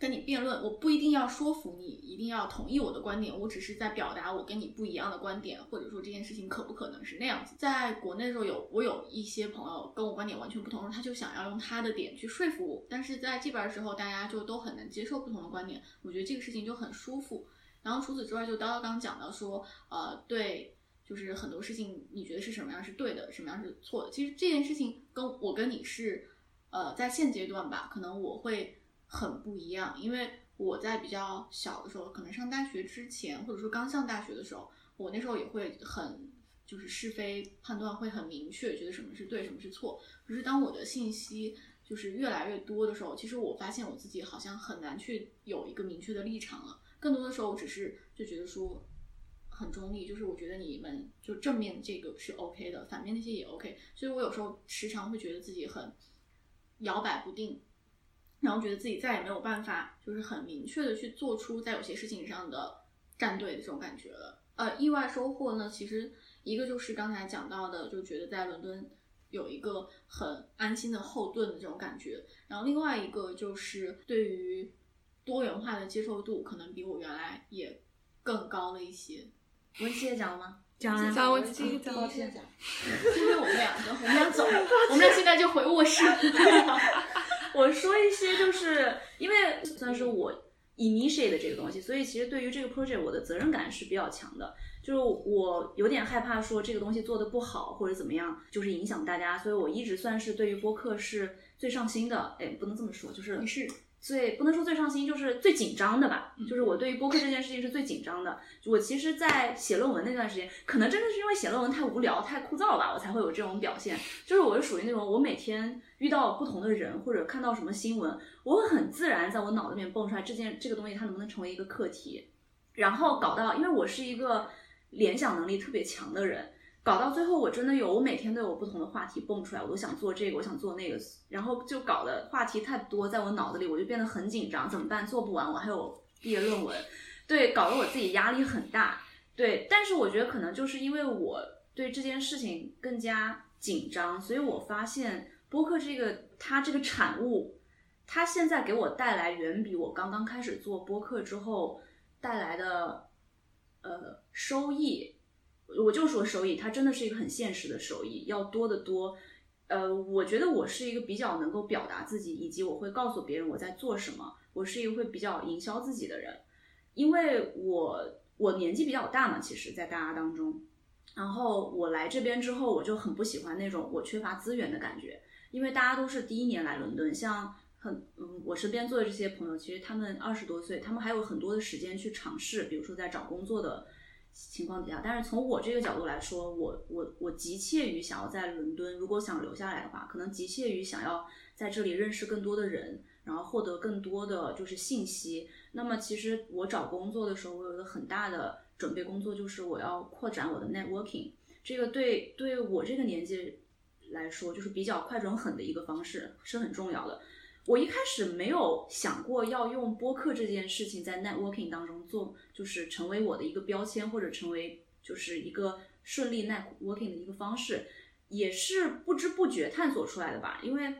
跟你辩论，我不一定要说服你，一定要同意我的观点，我只是在表达我跟你不一样的观点，或者说这件事情可不可能是那样子。在国内的时候，有我有一些朋友跟我观点完全不同，他就想要用他的点去说服我，但是在这边的时候，大家就都很能接受不同的观点，我觉得这个事情就很舒服。然后除此之外，就刀刀刚讲到说，呃，对，就是很多事情你觉得是什么样是对的，什么样是错的。其实这件事情跟我跟你是，呃，在现阶段吧，可能我会。很不一样，因为我在比较小的时候，可能上大学之前，或者说刚上大学的时候，我那时候也会很就是是非判断会很明确，觉得什么是对，什么是错。可是当我的信息就是越来越多的时候，其实我发现我自己好像很难去有一个明确的立场了。更多的时候，我只是就觉得说很中立，就是我觉得你们就正面这个是 OK 的，反面那些也 OK。所以我有时候时常会觉得自己很摇摆不定。然后觉得自己再也没有办法，就是很明确的去做出在有些事情上的站队的这种感觉了。呃，意外收获呢，其实一个就是刚才讲到的，就觉得在伦敦有一个很安心的后盾的这种感觉。然后另外一个就是对于多元化的接受度，可能比我原来也更高了一些。文琪也讲了吗？讲了，讲我第一个讲抱歉讲，今天我们两个，我们俩走，我们俩现在就回卧室。我说一些，就是因为算是我 initiate 的这个东西，所以其实对于这个 project 我的责任感是比较强的。就是我有点害怕说这个东西做的不好或者怎么样，就是影响大家，所以我一直算是对于播客是最上心的。哎，不能这么说，就是你是最不能说最上心，就是最紧张的吧。就是我对于播客这件事情是最紧张的。我其实，在写论文那段时间，可能真的是因为写论文太无聊、太枯燥吧，我才会有这种表现。就是我是属于那种，我每天遇到不同的人或者看到什么新闻，我会很自然在我脑子里面蹦出来这件这个东西它能不能成为一个课题，然后搞到，因为我是一个联想能力特别强的人。搞到最后，我真的有，我每天都有不同的话题蹦出来，我都想做这个，我想做那个，然后就搞得话题太多，在我脑子里，我就变得很紧张，怎么办？做不完，我还有毕业论文，对，搞得我自己压力很大，对。但是我觉得可能就是因为我对这件事情更加紧张，所以我发现播客这个它这个产物，它现在给我带来远比我刚刚开始做播客之后带来的呃收益。我就说收益，它真的是一个很现实的收益，要多得多。呃，我觉得我是一个比较能够表达自己，以及我会告诉别人我在做什么。我是一个会比较营销自己的人，因为我我年纪比较大嘛，其实，在大家当中。然后我来这边之后，我就很不喜欢那种我缺乏资源的感觉，因为大家都是第一年来伦敦，像很嗯，我身边做的这些朋友，其实他们二十多岁，他们还有很多的时间去尝试，比如说在找工作的。情况底下，但是从我这个角度来说，我我我急切于想要在伦敦，如果想留下来的话，可能急切于想要在这里认识更多的人，然后获得更多的就是信息。那么其实我找工作的时候，我有一个很大的准备工作，就是我要扩展我的 networking。这个对对我这个年纪来说，就是比较快准狠的一个方式，是很重要的。我一开始没有想过要用播客这件事情在 networking 当中做，就是成为我的一个标签，或者成为就是一个顺利 networking 的一个方式，也是不知不觉探索出来的吧。因为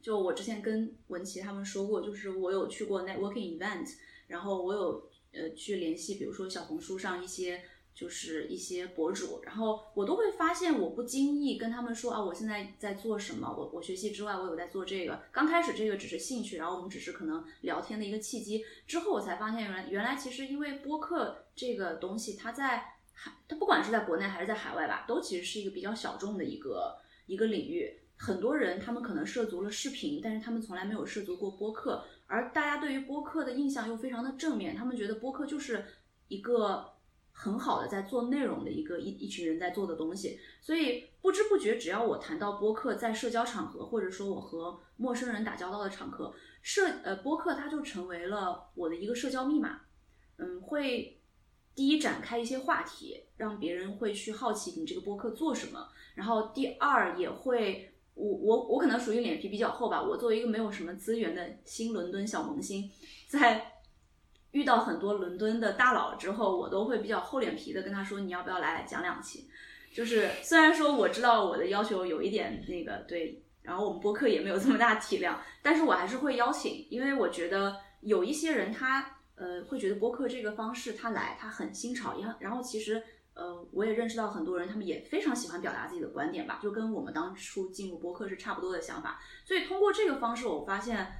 就我之前跟文琪他们说过，就是我有去过 networking event，然后我有呃去联系，比如说小红书上一些。就是一些博主，然后我都会发现，我不经意跟他们说啊，我现在在做什么，我我学习之外，我有在做这个。刚开始这个只是兴趣，然后我们只是可能聊天的一个契机。之后我才发现，原来原来其实因为播客这个东西，它在海，它不管是在国内还是在海外吧，都其实是一个比较小众的一个一个领域。很多人他们可能涉足了视频，但是他们从来没有涉足过播客，而大家对于播客的印象又非常的正面，他们觉得播客就是一个。很好的在做内容的一个一一群人在做的东西，所以不知不觉，只要我谈到播客，在社交场合，或者说我和陌生人打交道的场合，社呃播客它就成为了我的一个社交密码。嗯，会第一展开一些话题，让别人会去好奇你这个播客做什么。然后第二也会，我我我可能属于脸皮比较厚吧，我作为一个没有什么资源的新伦敦小萌新，在。遇到很多伦敦的大佬之后，我都会比较厚脸皮的跟他说：“你要不要来讲两期？”就是虽然说我知道我的要求有一点那个对，然后我们播客也没有这么大体量，但是我还是会邀请，因为我觉得有一些人他呃会觉得播客这个方式他来他很新潮，也然后其实呃我也认识到很多人他们也非常喜欢表达自己的观点吧，就跟我们当初进入播客是差不多的想法，所以通过这个方式，我发现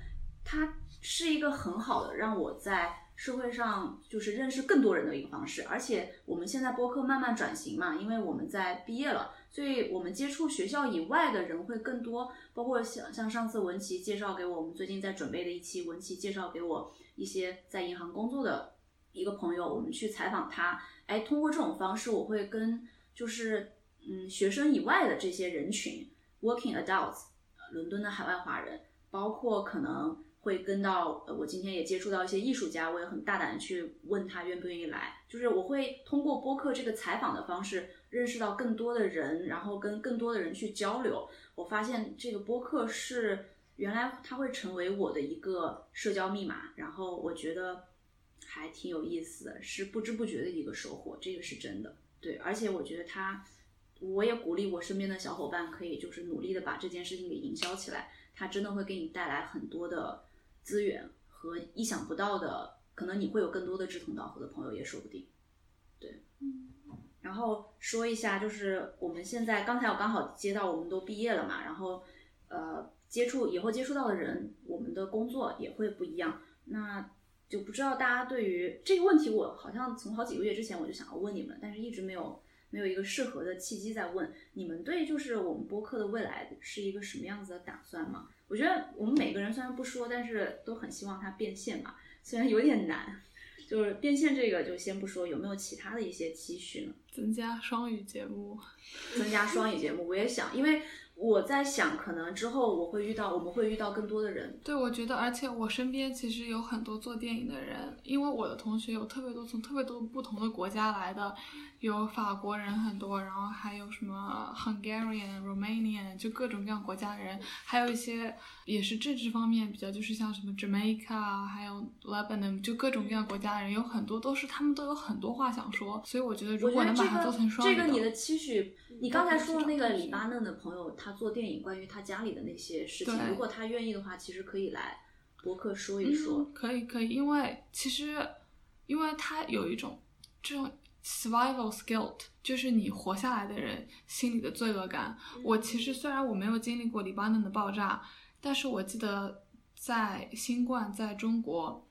它是一个很好的让我在。社会上就是认识更多人的一个方式，而且我们现在播客慢慢转型嘛，因为我们在毕业了，所以我们接触学校以外的人会更多。包括像像上次文琪介绍给我我们最近在准备的一期，文琪介绍给我一些在银行工作的一个朋友，我们去采访他。哎，通过这种方式，我会跟就是嗯学生以外的这些人群，working adults，伦敦的海外华人，包括可能。会跟到，呃，我今天也接触到一些艺术家，我也很大胆的去问他愿不愿意来。就是我会通过播客这个采访的方式，认识到更多的人，然后跟更多的人去交流。我发现这个播客是原来它会成为我的一个社交密码，然后我觉得还挺有意思的，是不知不觉的一个收获，这个是真的。对，而且我觉得他，我也鼓励我身边的小伙伴可以就是努力的把这件事情给营销起来，它真的会给你带来很多的。资源和意想不到的，可能你会有更多的志同道合的朋友，也说不定。对，嗯，然后说一下，就是我们现在刚才我刚好接到，我们都毕业了嘛，然后呃接触以后接触到的人，我们的工作也会不一样。那就不知道大家对于这个问题，我好像从好几个月之前我就想要问你们，但是一直没有没有一个适合的契机在问你们对就是我们播客的未来是一个什么样子的打算吗？我觉得我们每个人虽然不说，但是都很希望它变现嘛，虽然有点难。就是变现这个就先不说，有没有其他的一些期许呢？增加双语节目，增加双语节目，我也想，因为我在想，可能之后我会遇到，我们会遇到更多的人。对，我觉得，而且我身边其实有很多做电影的人，因为我的同学有特别多从特别多不同的国家来的，有法国人很多，然后还有什么 Hungarian、Romanian，就各种各样国家的人，还有一些也是政治方面比较，就是像什么 Jamaica，还有 Lebanon，就各种各样国家的人，有很多都是他们都有很多话想说，所以我觉得如果能把它做成双语这个你的期许，你刚才说的那个黎巴嫩的朋友，他做电影关于他家里的那些事情，如果他愿意的话，其实可以来博客说一说。嗯、可以可以，因为其实因为他有一种这种 survival guilt，就是你活下来的人心里的罪恶感。我其实虽然我没有经历过黎巴嫩的爆炸，但是我记得在新冠在中国。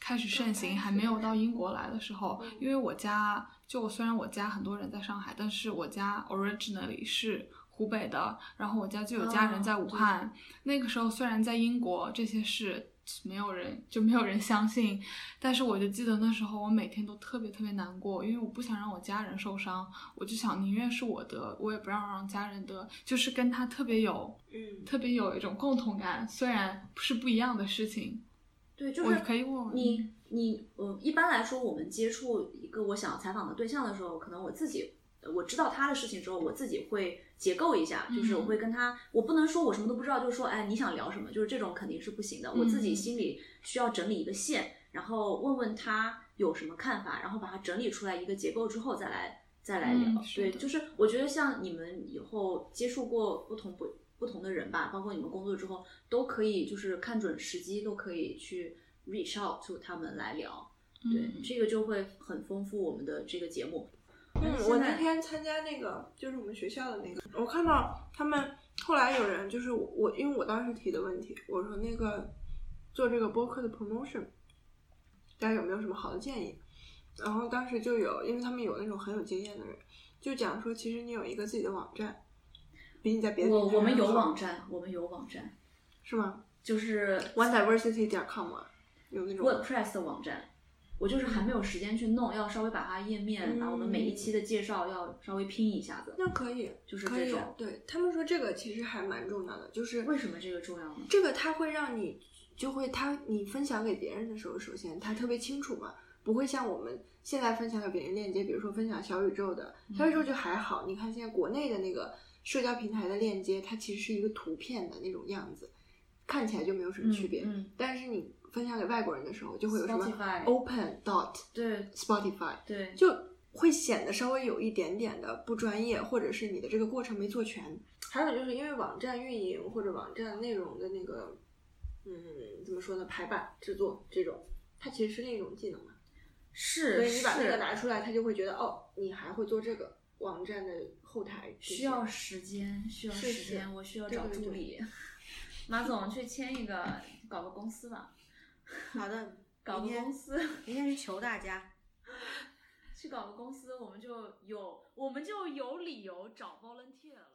开始盛行，还没有到英国来的时候，因为我家就我虽然我家很多人在上海，但是我家 originally 是湖北的，然后我家就有家人在武汉。那个时候虽然在英国这些事没有人就没有人相信，但是我就记得那时候我每天都特别特别难过，因为我不想让我家人受伤，我就想宁愿是我得，我也不让让家人得，就是跟他特别有嗯特别有一种共同感，虽然是不一样的事情。对，就是可以问问你，你，呃，一般来说，我们接触一个我想要采访的对象的时候，可能我自己我知道他的事情之后，我自己会结构一下，就是我会跟他，我不能说我什么都不知道，就是说，哎，你想聊什么，就是这种肯定是不行的。我自己心里需要整理一个线，然后问问他有什么看法，然后把它整理出来一个结构之后，再来再来聊。对，就是我觉得像你们以后接触过不同不。不同的人吧，包括你们工作之后，都可以就是看准时机，都可以去 reach out to 他们来聊。对，这个就会很丰富我们的这个节目。嗯，我那天参加那个就是我们学校的那个，我看到他们后来有人就是我，因为我当时提的问题，我说那个做这个播客的 promotion，大家有没有什么好的建议？然后当时就有，因为他们有那种很有经验的人，就讲说，其实你有一个自己的网站。比你在别的我我们有网站，我们有网站，是吗？就是 onediversity 点 com 啊，有那种 WordPress 的网站。我就是还没有时间去弄，要稍微把它页面，把我们每一期的介绍要稍微拼一下子。那可以，就是这种。对他们说这个其实还蛮重要的，就是为什么这个重要呢？这个它会让你就会它你分享给别人的时候，首先它特别清楚嘛，不会像我们现在分享给别人链接，比如说分享小宇宙的，小宇宙就还好。你看现在国内的那个。社交平台的链接，它其实是一个图片的那种样子，看起来就没有什么区别。嗯，但是你分享给外国人的时候，就会有什么 open dot 对 Spotify 对，就会显得稍微有一点点的不专业，或者是你的这个过程没做全。还有就是因为网站运营或者网站内容的那个，嗯，怎么说呢？排版制作这种，它其实是另一种技能嘛。是，所以你把这个拿出来，他就会觉得哦，你还会做这个。网站的后台需要时间，需要时间，我需要找助理。马总去签一个，搞个公司吧。好的，搞个公司，明天去求大家。去搞个公司，我们就有，我们就有理由找 volunteer 了。